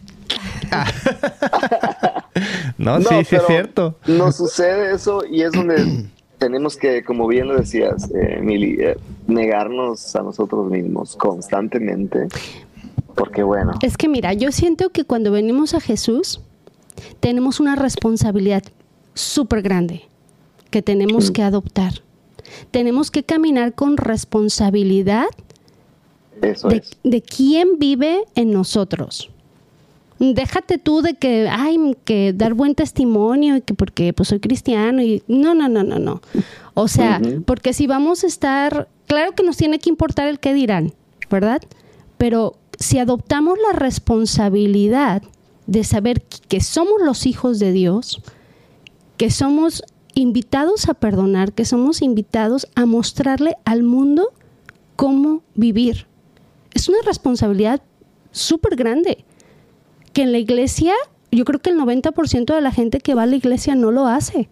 no, sí, sí es cierto. Nos sucede eso y es donde tenemos que, como bien lo decías, eh, Emily, eh, negarnos a nosotros mismos constantemente. Porque bueno. Es que mira, yo siento que cuando venimos a Jesús, tenemos una responsabilidad súper grande que tenemos que adoptar. Tenemos que caminar con responsabilidad de, de, quién vive en nosotros. Déjate tú de que, ay, que dar buen testimonio y que porque pues soy cristiano y no, no, no, no, no. O sea, porque si vamos a estar, claro que nos tiene que importar el qué dirán, ¿verdad? Pero si adoptamos la responsabilidad de saber que somos los hijos de Dios, que somos invitados a perdonar, que somos invitados a mostrarle al mundo cómo vivir. Es una responsabilidad súper grande, que en la iglesia, yo creo que el 90% de la gente que va a la iglesia no lo hace.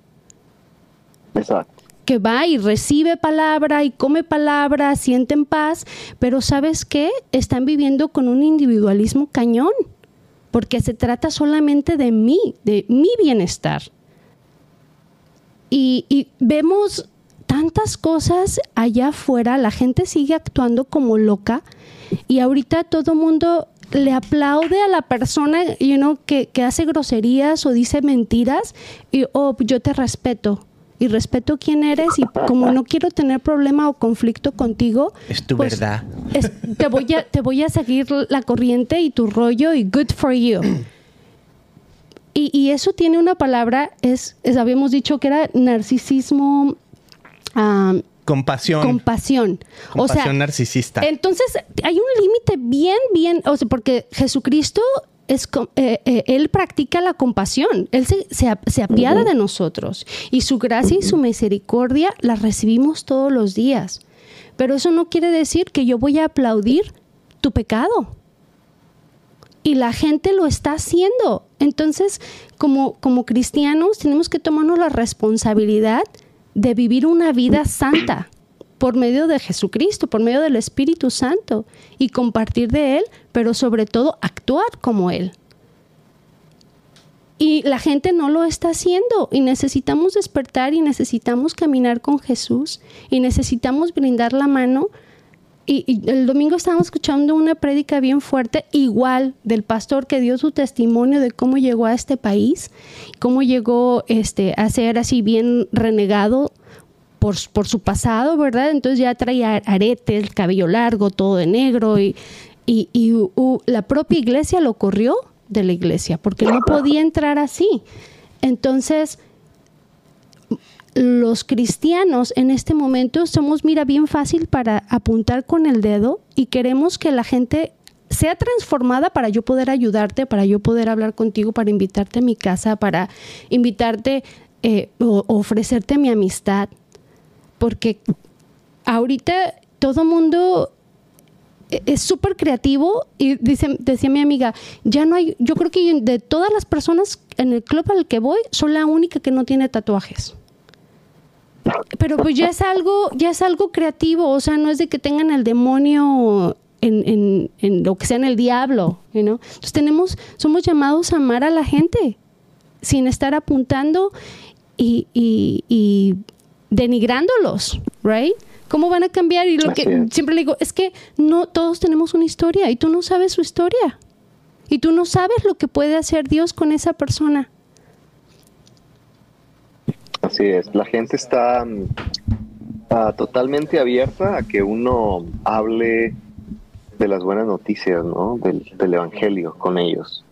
Exacto. Que va y recibe palabra y come palabra, siente en paz, pero ¿sabes qué? Están viviendo con un individualismo cañón, porque se trata solamente de mí, de mi bienestar. Y, vemos tantas cosas allá afuera, la gente sigue actuando como loca y ahorita todo el mundo le aplaude a la persona you know, que, que, hace groserías o dice mentiras y oh, yo te respeto y respeto quién eres y como no quiero tener problema o conflicto contigo es tu pues, verdad te voy a te voy a seguir la corriente y tu rollo y good for you y, eso tiene una palabra, es, habíamos dicho que era narcisismo. compasión. Compasión. o sea, narcisista. Entonces, hay un límite bien, bien, o sea, porque Jesucristo es, eh, eh, él practica la compasión, él se, se, apiada de nosotros y su gracia y su misericordia la recibimos todos los días. Pero eso no quiere decir que yo voy a aplaudir tu pecado y la gente lo está haciendo. Entonces, como, como cristianos, tenemos que tomarnos la responsabilidad de vivir una vida santa por medio de Jesucristo, por medio del Espíritu Santo y compartir de Él, pero sobre todo actuar como Él. Y la gente no lo está haciendo y necesitamos despertar y necesitamos caminar con Jesús y necesitamos brindar la mano y, el domingo estábamos escuchando una prédica bien fuerte, igual del pastor que dio su testimonio de cómo llegó a este país, cómo llegó este, a ser así bien renegado por, por su pasado, ¿verdad? Entonces ya traía aretes, cabello largo, todo de negro y, y, la propia iglesia lo corrió de la iglesia porque no podía entrar así. Entonces, los cristianos en este momento somos, mira, bien fácil para apuntar con el dedo y queremos que la gente sea transformada para yo poder ayudarte, para yo poder hablar contigo, para invitarte a mi casa, para invitarte eh, o ofrecerte mi amistad. Porque ahorita todo mundo e, es súper creativo y dice, decía mi amiga, ya no hay, yo creo que de todas las personas en el club al que voy, soy la única que no tiene tatuajes. Pero pues ya es algo, ya es algo creativo, o sea, no es de que tengan el demonio en, lo que sea en el diablo, ¿no? Entonces tenemos, somos llamados a amar a la gente sin estar apuntando y, y, denigrándolos, right? ¿Cómo van a cambiar? Y lo que siempre le digo, es que no todos tenemos una historia y tú no sabes su historia. Y tú no sabes lo que puede hacer Dios con esa persona. Así es, la gente está mm, ah, totalmente abierta a que uno hable de las buenas noticias, ¿no? Del, Evangelio con ellos.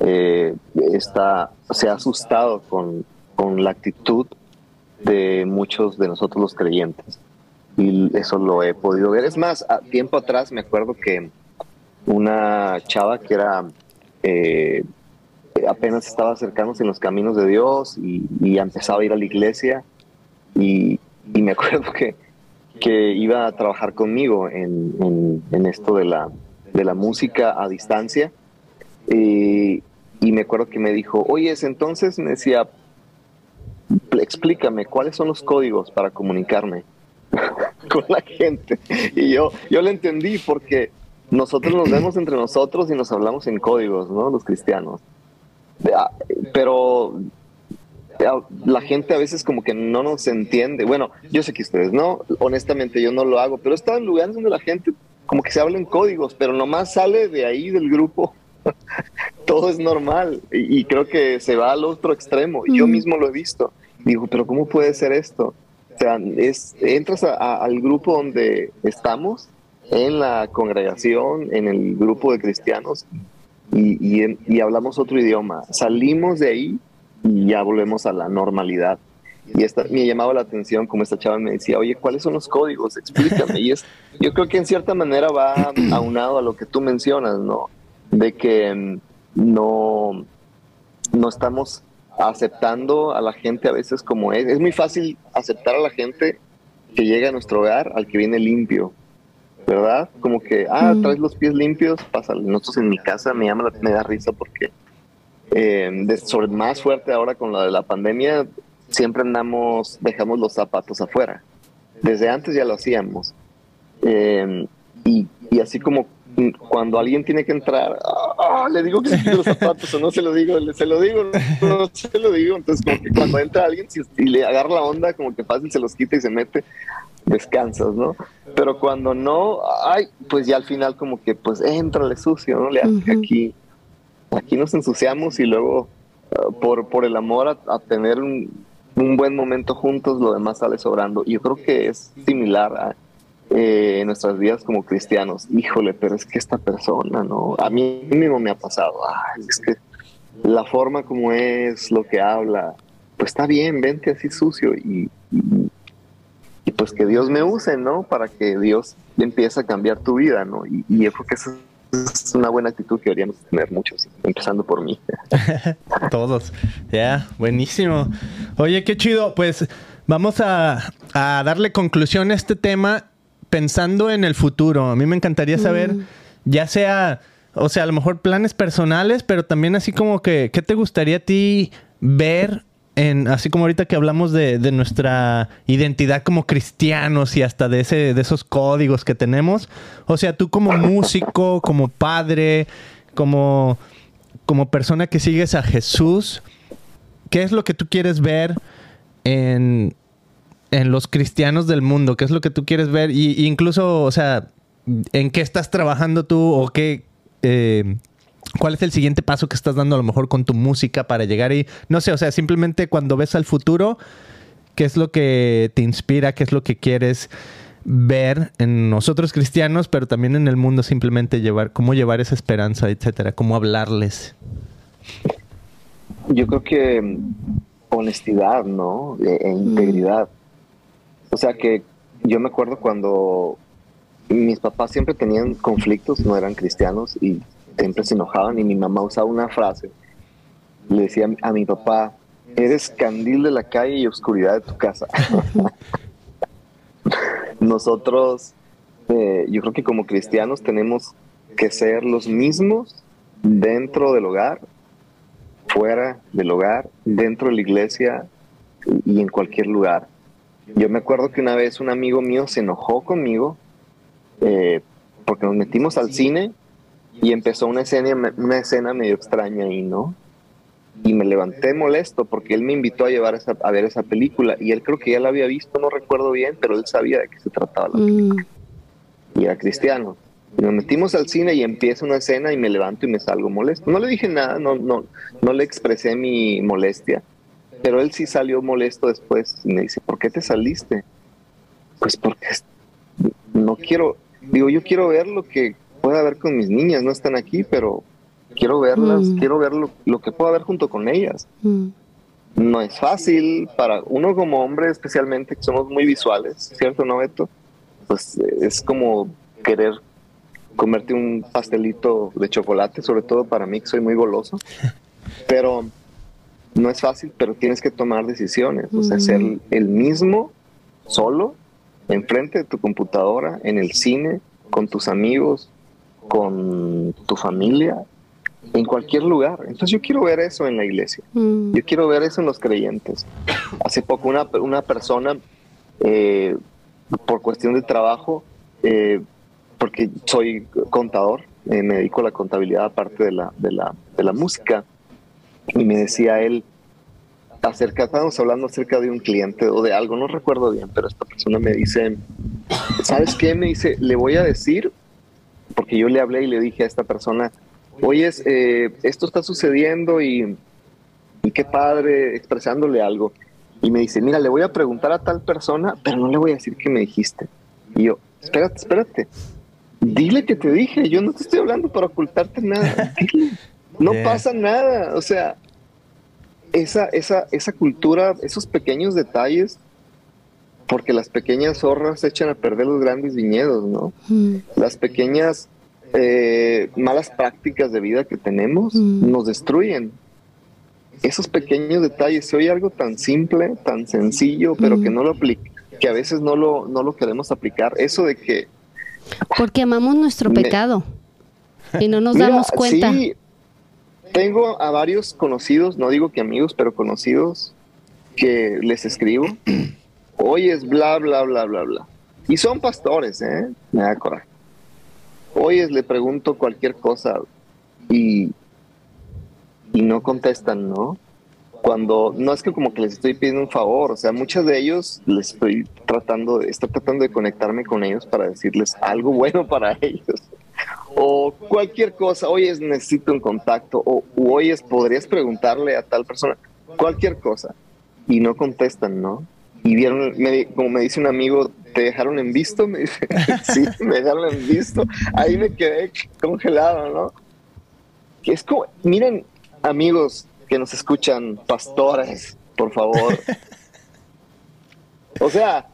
Eh, está, se ha asustado con, con la actitud de muchos de nosotros los creyentes. Y eso lo he podido ver. Es más, a tiempo atrás me acuerdo que una chava que era eh, apenas estaba acercándose en los caminos de Dios y, empezaba a ir a la iglesia y, me acuerdo que, que iba a trabajar conmigo en, en, esto de la, de la música a distancia y, me acuerdo que me dijo, oye, entonces me decía, explícame, ¿cuáles son los códigos para comunicarme con la gente? Y yo, yo le entendí porque nosotros nos vemos entre nosotros y nos hablamos en códigos, ¿no? Los cristianos. Pero la gente a veces como que no nos entiende. Bueno, yo sé que ustedes no, honestamente yo no lo hago, pero he estado en lugares donde la gente como que se habla en códigos, pero nomás sale de ahí del grupo. Todo es normal y, creo que se va al otro extremo. Yo mismo lo he visto. Digo, pero ¿cómo puede ser esto? O sea, es, entras al grupo donde estamos, en la congregación, en el grupo de cristianos, y, y, hablamos otro idioma. Salimos de ahí y ya volvemos a la normalidad. Y esta, me llamaba la atención como esta chava me decía, oye, ¿cuáles son los códigos? Explícame. Y es, yo creo que en cierta manera va aunado a lo que tú mencionas, ¿no? De que mm, no, no estamos aceptando a la gente a veces como es. Es muy fácil aceptar a la gente que llega a nuestro hogar al que viene limpio, ¿verdad? Como que, ah, mm. traes los pies limpios, pasa. Nosotros en mi casa me llama, me da risa porque eh, sobre más fuerte ahora con la de la pandemia, siempre andamos, dejamos los zapatos afuera. Desde antes ya lo hacíamos. Eh, y, y, así como cuando alguien tiene que entrar, ah, le digo que se los zapatos o no se lo digo, se lo digo, no, se lo digo. Entonces, como que cuando entra alguien si, y le agarra la onda, como que fácil se los quita y se mete, descansas, ¿no? Pero cuando no, ay, pues ya al final como que pues entrale sucio, ¿no? Le aquí, aquí nos ensuciamos y luego uh, por, por el amor a, tener un, un, buen momento juntos, lo demás sale sobrando. Y yo creo que es similar a eh, nuestras vidas como cristianos. Híjole, pero es que esta persona, ¿no? A mí mismo me ha pasado. Ay, es que la forma como es, lo que habla, pues está bien, vente así sucio y, y, pues que Dios me use, ¿no? Para que Dios empiece a cambiar tu vida, ¿no? Y, y yo creo que es una buena actitud que deberíamos tener muchos, empezando por mí. Todos. Ya, buenísimo. Oye, qué chido. Pues vamos a, a darle conclusión a este tema pensando en el futuro, a mí me encantaría saber, mm. ya sea, o sea, a lo mejor planes personales, pero también así como que, ¿qué te gustaría a ti ver así como ahorita que hablamos de, de, nuestra identidad como cristianos y hasta de, ese, de esos códigos que tenemos. O sea, tú como músico, como padre, como, como persona que sigues a Jesús, ¿qué es lo que tú quieres ver en, en los cristianos del mundo? ¿Qué es lo que tú quieres ver? Y, incluso, o sea, ¿en qué estás trabajando tú o qué... Eh, ¿Cuál es el siguiente paso que estás dando a lo mejor con tu música para llegar ahí? No sé, o sea, simplemente cuando ves al futuro, ¿qué es lo que te inspira? ¿Qué es lo que quieres ver en nosotros cristianos, pero también en el mundo simplemente llevar, cómo llevar esa esperanza, etcétera, cómo hablarles? Yo creo que honestidad, ¿no? E, e integridad. O sea que yo me acuerdo cuando mis papás siempre tenían conflictos, no eran cristianos y siempre se enojaban y mi mamá usaba una frase. Le decía a mi papá, eres candil de la calle y oscuridad de tu casa. Nosotros, eh, yo creo que como cristianos tenemos que ser los mismos dentro del hogar, fuera del hogar, dentro de la iglesia y en cualquier lugar. Yo me acuerdo que una vez un amigo mío se enojó conmigo eh, porque nos metimos al cine y empezó una escena, una escena medio extraña ahí, ¿no? Y me levanté molesto porque él me invitó a llevar a ver esa película y él creo que ya la había visto, no recuerdo bien, pero él sabía de qué se trataba la película. Mm. Y era cristiano. Y nos metimos al cine y empieza una escena y me levanto y me salgo molesto. No le dije nada, no, no, no le expresé mi molestia, pero él sí salió molesto después y me dice, ¿por qué te saliste? Pues porque no quiero, digo, yo quiero ver lo que pueda ver con mis niñas, no están aquí, pero quiero verlas, mm. quiero ver lo, que pueda ver junto con ellas. Mm. No es fácil para uno como hombre, especialmente que somos muy visuales, ¿cierto, no, Beto? Pues es como querer comerte un pastelito de chocolate, sobre todo para mí que soy muy goloso. Pero no es fácil, pero tienes que tomar decisiones, o sea, ser el mismo solo enfrente de tu computadora, en el cine, con tus amigos, con tu familia, en cualquier lugar. Entonces yo quiero ver eso en la iglesia. Mm. Yo quiero ver eso en los creyentes. Hace poco una, una persona, eh, por cuestión de trabajo, eh, porque soy contador, eh, me dedico a la contabilidad aparte de la, de la, de la música, y me decía él, acerca, estábamos hablando acerca de un cliente o de algo, no recuerdo bien, pero esta persona me dice, ¿sabes qué? Me dice, le voy a decir, porque yo le hablé y le dije a esta persona, oye, eh, esto está sucediendo y, y qué padre, expresándole algo. Y me dice, mira, le voy a preguntar a tal persona, pero no le voy a decir qué me dijiste. Y yo, espérate, espérate. Dile que te dije, yo no te estoy hablando para ocultarte nada. Dile, no Yeah. pasa nada. O sea, esa, esa, esa cultura, esos pequeños detalles, porque las pequeñas zorras echan a perder los grandes viñedos, ¿no? Mm. Las pequeñas eh, malas prácticas de vida que tenemos Mm. nos destruyen. Esos pequeños detalles, si oye algo tan simple, tan sencillo, pero Mm. que no lo aplica, que a veces no lo, no lo queremos aplicar, eso de que Porque amamos nuestro Me- pecado y no nos Mira, damos cuenta. Sí, tengo a varios conocidos, no digo que amigos, pero conocidos, que les escribo. Hoy es bla, bla, bla, bla, bla. Y son pastores, ¿eh? Me da coraje. Hoy es, le pregunto cualquier cosa y, y no contestan, ¿no? Cuando no es que como que les estoy pidiendo un favor, o sea, muchos de ellos les estoy tratando, estoy tratando de conectarme con ellos para decirles algo bueno para ellos o cualquier cosa, oyes, necesito un contacto, o u oyes, podrías preguntarle a tal persona, cualquier cosa, y no contestan, ¿no? Y vieron, me- como me dice un amigo, ¿te dejaron en visto? Me dice, sí, me dejaron en visto. Ahí me quedé congelado, ¿no? Que es como, miren, amigos que nos escuchan, pastores, por favor. O sea,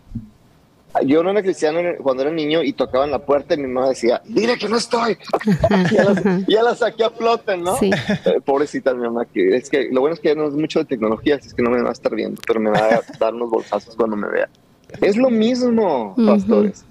yo no era cristiano cuando era niño y tocaban la puerta y mi mamá decía, dile que no estoy. ya, la, ya la saqué a flote, ¿no? Sí. Eh, pobrecita mi mamá, que es que lo bueno es que ya no es mucho de tecnología, así es que no me va a estar viendo, pero me va a dar unos bolsazos cuando me vea. Es lo mismo, pastores,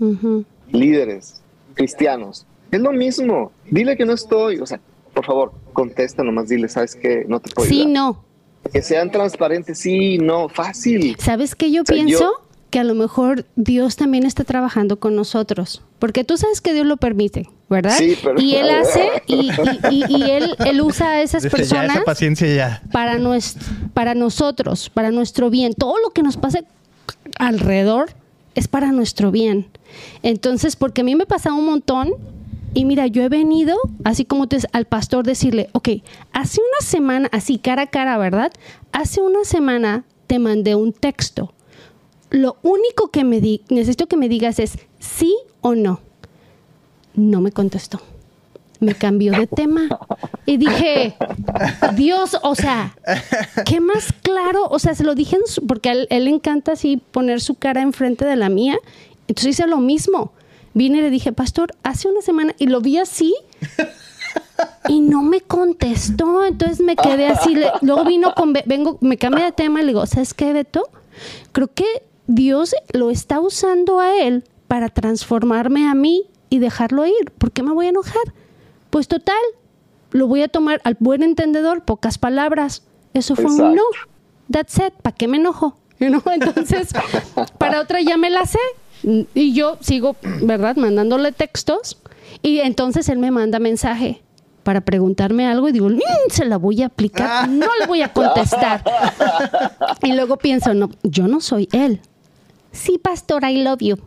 líderes, cristianos. Es lo mismo. Dile que no estoy. O sea, por favor, contesta nomás, dile, ¿sabes qué? No te puedo Sí, ayudar. no. Que sean transparentes, sí, no, fácil. ¿Sabes qué yo sea, yo- pienso? Que a lo mejor Dios también está trabajando con nosotros. Porque tú sabes que Dios lo permite, ¿verdad? Sí, pero- Y Él hace, y, y- y- y él, él usa a esas Dice, ya personas esa paciencia ya. para, nues- para nosotros, para nuestro bien. Todo lo que nos pase alrededor es para nuestro bien. Entonces, porque a mí me pasa un montón y mira, yo he venido, así como te, al pastor, decirle, ok, hace una semana, así cara a cara, ¿verdad? Hace una semana te mandé un texto. Lo único que me di necesito que me digas es sí o no. No me contestó. Me cambió de tema. Y dije, Dios, o sea, ¿qué más claro? O sea, se lo dije porque él, encanta así poner su cara enfrente de la mía. Entonces hice lo mismo. Vine y le dije, pastor, hace una semana, y lo vi así. Y no me contestó, entonces me quedé así. luego vino con, vengo, me cambié de tema y le digo, ¿sabes qué, Beto? Creo que Dios lo está usando a él para transformarme a mí y dejarlo ir. ¿Por qué me voy a enojar? Pues total, lo voy a tomar al buen entendedor, pocas palabras. Eso fue un no. That's it. ¿Para qué me enojo? You know? Entonces, para otra ya me la sé. Y yo sigo, ¿verdad? Mandándole textos. Y entonces él me manda mensaje para preguntarme algo y digo, "Mm, se la voy a aplicar, no le voy a contestar. Y luego pienso, no, yo no soy él. Sí, pastor, I love you.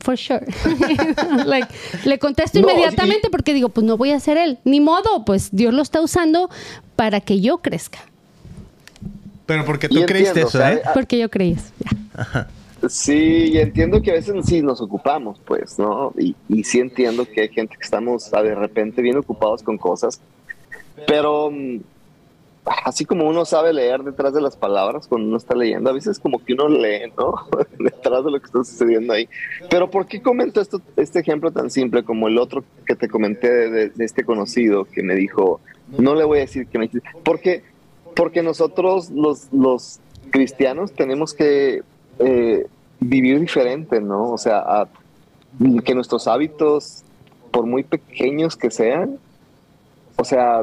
For sure. Like, le contesto No, inmediatamente porque digo, pues no voy a ser él. Ni modo, pues Dios lo está usando para que yo crezca. Pero porque Y tú creíste entiendo, eso, o sea, ¿eh? Porque yo creí eso. Ya. Sí, y entiendo que a veces sí nos ocupamos, pues, ¿no? Y, y sí entiendo que hay gente que estamos ah, de repente bien ocupados con cosas, pero mm, así como uno sabe leer detrás de las palabras cuando uno está leyendo, a veces como que uno lee, ¿no? detrás de lo que está sucediendo ahí. Pero ¿por qué comento esto, este ejemplo tan simple como el otro que te comenté de, este conocido que me dijo, no le voy a decir que me... Porque, porque nosotros los, los cristianos tenemos que eh, vivir diferente, ¿no? O sea, que nuestros hábitos, por muy pequeños que sean, o sea,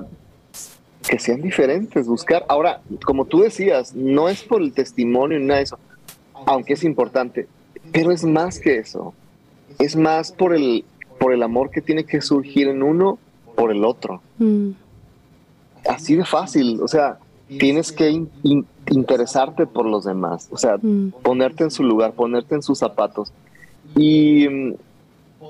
que sean diferentes, buscar. Ahora, como tú decías, no es por el testimonio ni nada de eso, aunque es importante, pero es más que eso. Es más por el, por el amor que tiene que surgir en uno por el otro. Mm. Así de fácil, o sea, tienes que interesarte por los demás, o sea, mm. ponerte en su lugar, ponerte en sus zapatos. Y mm,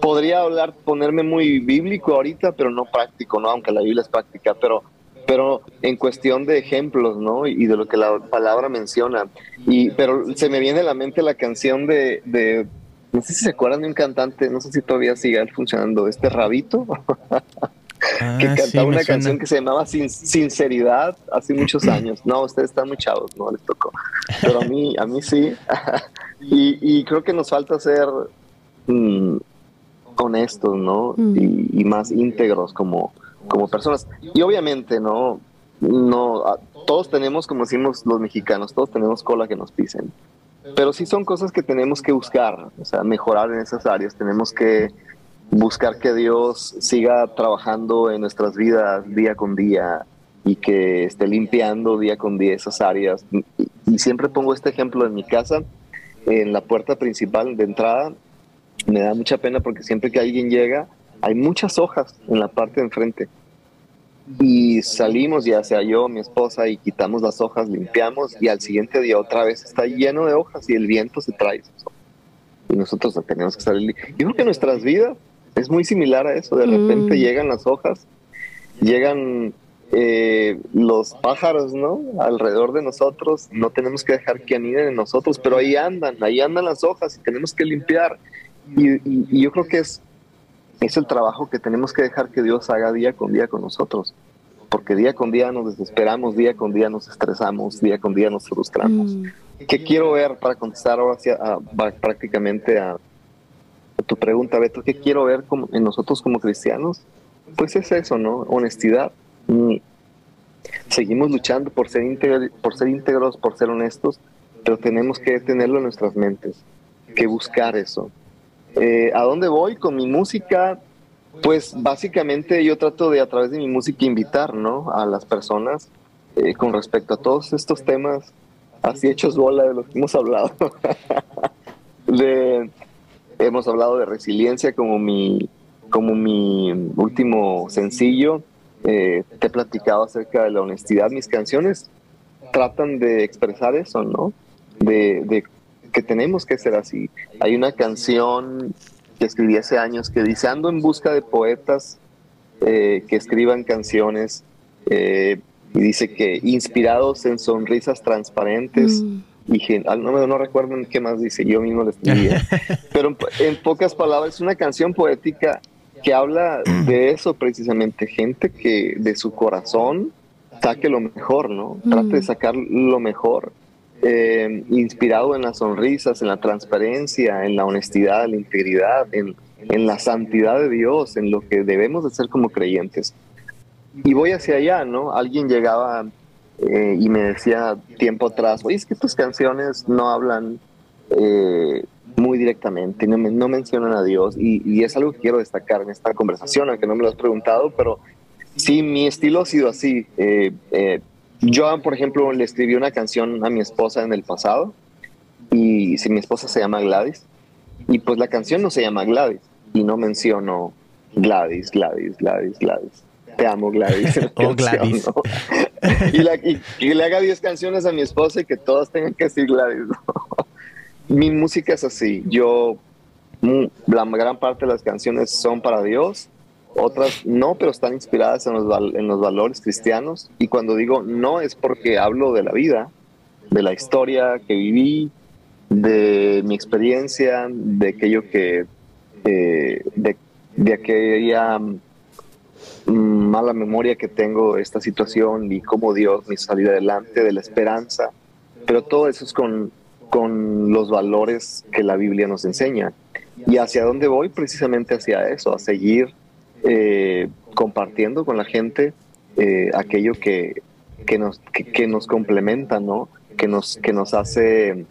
podría hablar, ponerme muy bíblico ahorita, pero no práctico, ¿no? Aunque la Biblia es práctica, pero pero en cuestión de ejemplos, ¿no? Y de lo que la palabra menciona. Y, pero se me viene a la mente la canción de, de no sé si se acuerdan de un cantante, no sé si todavía sigue funcionando, este Rabito, que ah, cantaba una canción que se llamaba Sin Sinceridad hace muchos años. No, ustedes están muy chavos, no les tocó. Pero a mí, a mí sí. y, creo que nos falta ser mm, honestos, ¿no? Mm. Y, y, más íntegros como, como personas. Y obviamente, ¿no? No, todos tenemos, como decimos los mexicanos, todos tenemos cola que nos pisen. Pero sí son cosas que tenemos que buscar, o sea, mejorar en esas áreas. Tenemos que buscar que Dios siga trabajando en nuestras vidas día con día y que esté limpiando día con día esas áreas. Y, y siempre pongo este ejemplo en mi casa, en la puerta principal de entrada. Me da mucha pena porque siempre que alguien llega, hay muchas hojas en la parte de enfrente y salimos, ya sea yo, mi esposa, y quitamos las hojas, limpiamos, y al siguiente día otra vez está lleno de hojas y el viento se trae. Y nosotros tenemos que salir. Yo creo que nuestras vidas es muy similar a eso. De repente mm. llegan las hojas, llegan eh, los pájaros, ¿no? Alrededor de nosotros. No tenemos que dejar que aniden en nosotros, pero ahí andan, ahí andan las hojas y tenemos que limpiar. y yo creo que es es el trabajo que tenemos que dejar que Dios haga día con día con nosotros. Porque día con día nos desesperamos, día con día nos estresamos, día con día nos frustramos. Mm. ¿Qué quiero ver para contestar ahora prácticamente a, tu pregunta, Beto? ¿Qué quiero ver como, en nosotros como cristianos? Pues es eso, ¿no? Honestidad. Mm. Seguimos luchando por ser, por ser íntegros, por ser honestos, pero tenemos que tenerlo en nuestras mentes, que buscar eso eh, ¿A dónde voy con mi música? Pues básicamente yo trato de a través de mi música invitar ¿no? a las personas eh, con respecto a todos estos temas así hechos bola de los que hemos hablado. de, hemos hablado de resiliencia como mi, como mi último sencillo. Eh, te he platicado acerca de la honestidad. Mis canciones tratan de expresar eso, ¿no? De, que tenemos que ser así. Hay una canción que escribí hace años que dice, ando en busca de poetas eh, que escriban canciones eh, y dice que inspirados en sonrisas transparentes. Mm. Y no, no recuerdo en qué más dice, yo mismo lo escribí. Pero en, pocas palabras, es una canción poética que habla de eso precisamente, gente que de su corazón saque lo mejor, ¿no? Trate de mm. sacar lo mejor eh, inspirado en las sonrisas, en la transparencia, en la honestidad, en la integridad, en, la santidad de Dios, en lo que debemos de ser como creyentes. Y voy hacia allá, ¿no? Alguien llegaba eh, y me decía tiempo atrás, oye, es que tus canciones no hablan eh, muy directamente, no, no, mencionan a Dios, y, y, es algo que quiero destacar en esta conversación, aunque no me lo has preguntado, pero sí, mi estilo ha sido así. Yo, por ejemplo, le escribí una canción a mi esposa en el pasado y si mi esposa se llama Gladys y pues la canción no se llama Gladys y no menciono Gladys, Gladys, Gladys, Gladys. Te amo, Gladys. oh, Gladys. Y, le haga 10 canciones a mi esposa y que todas tengan que decir Gladys. Mi música es así. Yo, la gran parte de las canciones son para Dios otras no, pero están inspiradas en los, en los valores cristianos. Y cuando digo no es porque hablo de la vida, de la historia que viví, de mi experiencia, de aquello que, de, de aquella mm, mala memoria que tengo esta situación y cómo Dios me salió adelante, de la esperanza, pero todo eso es con, con los valores que la Biblia nos enseña. ¿Y hacia dónde voy? Precisamente hacia eso, a seguir eh, compartiendo con la gente eh, aquello que, que nos, que, nos complementa, ¿no? Que nos, que nos hace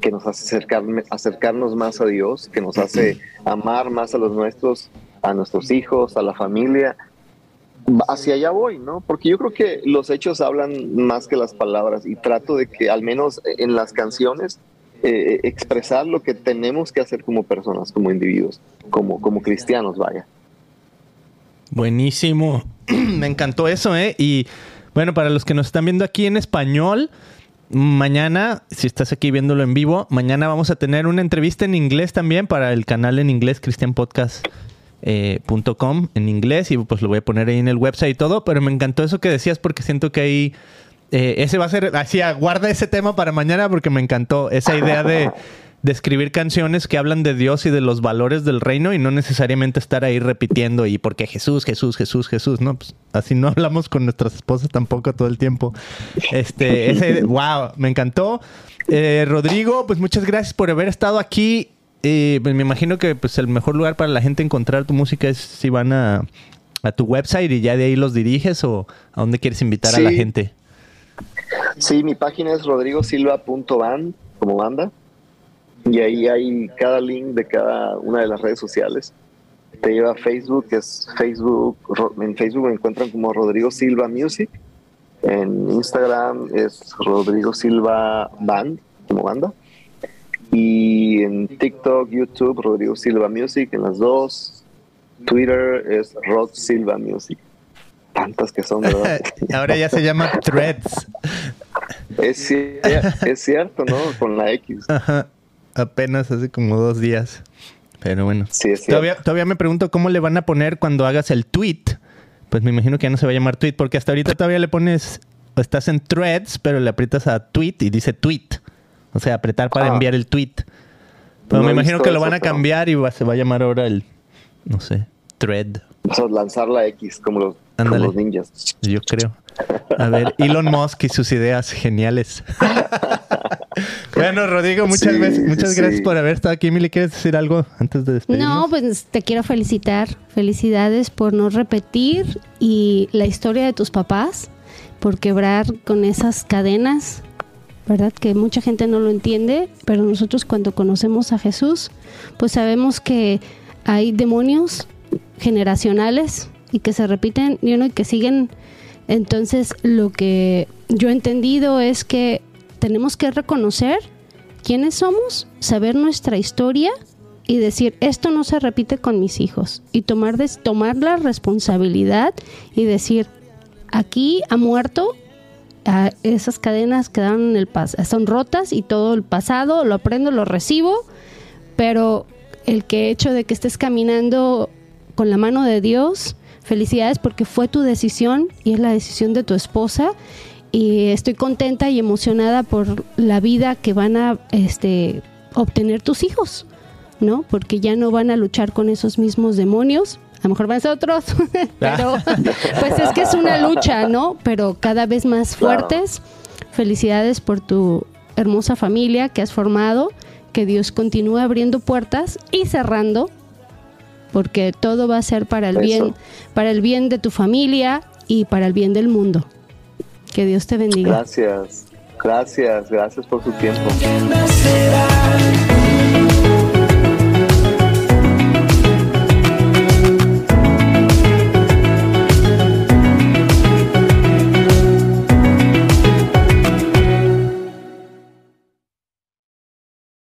que nos hace acercar, acercarnos más a Dios, que nos hace amar más a los nuestros, a nuestros hijos, a la familia. Hacia allá voy, ¿no? Porque yo creo que los hechos hablan más que las palabras y trato de que al menos en las canciones eh, expresar lo que tenemos que hacer como personas, como individuos, como, como cristianos, vaya. Buenísimo. Me encantó eso, ¿eh? Y bueno, para los que nos están viendo aquí en español, mañana, si estás aquí viéndolo en vivo, mañana vamos a tener una entrevista en inglés también para el canal en inglés cristianpodcast.com eh, en inglés y pues lo voy a poner ahí en el website y todo, pero me encantó eso que decías porque siento que ahí eh, ese va a ser, así, guarda ese tema para mañana porque me encantó esa idea de de escribir canciones que hablan de Dios y de los valores del reino y no necesariamente estar ahí repitiendo y porque Jesús, Jesús, Jesús, Jesús, ¿no? Pues así no hablamos con nuestras esposas tampoco todo el tiempo. Este, ese, wow, me encantó. Eh, Rodrigo, pues muchas gracias por haber estado aquí. Eh, pues me imagino que pues el mejor lugar para la gente encontrar tu música es si van a, tu website y ya de ahí los diriges o a dónde quieres invitar a la gente. Sí, mi página es rodrigosilva.band como banda y ahí hay cada link de cada una de las redes sociales. Te lleva a Facebook, que es Facebook, en Facebook me encuentran como Rodrigo Silva Music, en Instagram es Rodrigo Silva Band, como banda, y en TikTok, YouTube, Rodrigo Silva Music, en las dos, Twitter es Rod Silva Music. Tantas que son, ¿verdad? Ahora ya se llama Threads. Es, es cierto, ¿no? Con la X. Ajá apenas hace como dos días. Pero bueno. todavía, todavía me pregunto cómo le van a poner cuando hagas el tweet. Pues me imagino que ya no se va a llamar tweet, porque hasta ahorita todavía le pones, estás en threads, pero le aprietas a tweet y dice tweet. O sea, apretar para ah. enviar el tweet. Pero me imagino que lo van a cambiar y se va a llamar ahora el, no sé, thread. A lanzar la X como los, como los ninjas. Yo creo. A ver, Elon Musk y sus ideas geniales. bueno, Rodrigo, muchas, veces, muchas gracias por haber estado aquí. Mili, ¿quieres decir algo antes de despedirnos? No, pues te quiero felicitar. Felicidades por no repetir y la historia de tus papás, por quebrar con esas cadenas, ¿verdad? Que mucha gente no lo entiende, pero nosotros cuando conocemos a Jesús, pues sabemos que hay demonios generacionales y que se repiten y uno y que siguen entonces, lo que yo he entendido es que tenemos que reconocer quiénes somos, saber nuestra historia y decir, esto no se repite con mis hijos. Y tomar, tomar la responsabilidad y decir, aquí ha muerto, esas cadenas quedaron en el pasado, son rotas y todo el pasado lo aprendo, lo recibo, pero el que hecho de que estés caminando con la mano de Dios, Felicidades porque fue tu decisión y es la decisión de tu esposa y estoy contenta y emocionada por la vida que van a este, obtener tus hijos, ¿no? Porque ya no van a luchar con esos mismos demonios. A lo mejor van a ser otros, pero pues es que es una lucha, ¿no? Pero cada vez más fuertes. Felicidades por tu hermosa familia que has formado, que Dios continúe abriendo puertas y cerrando porque todo va a ser para el bien, para el bien de tu familia y para el bien del mundo. Que Dios te bendiga. Gracias, gracias, gracias por su tiempo.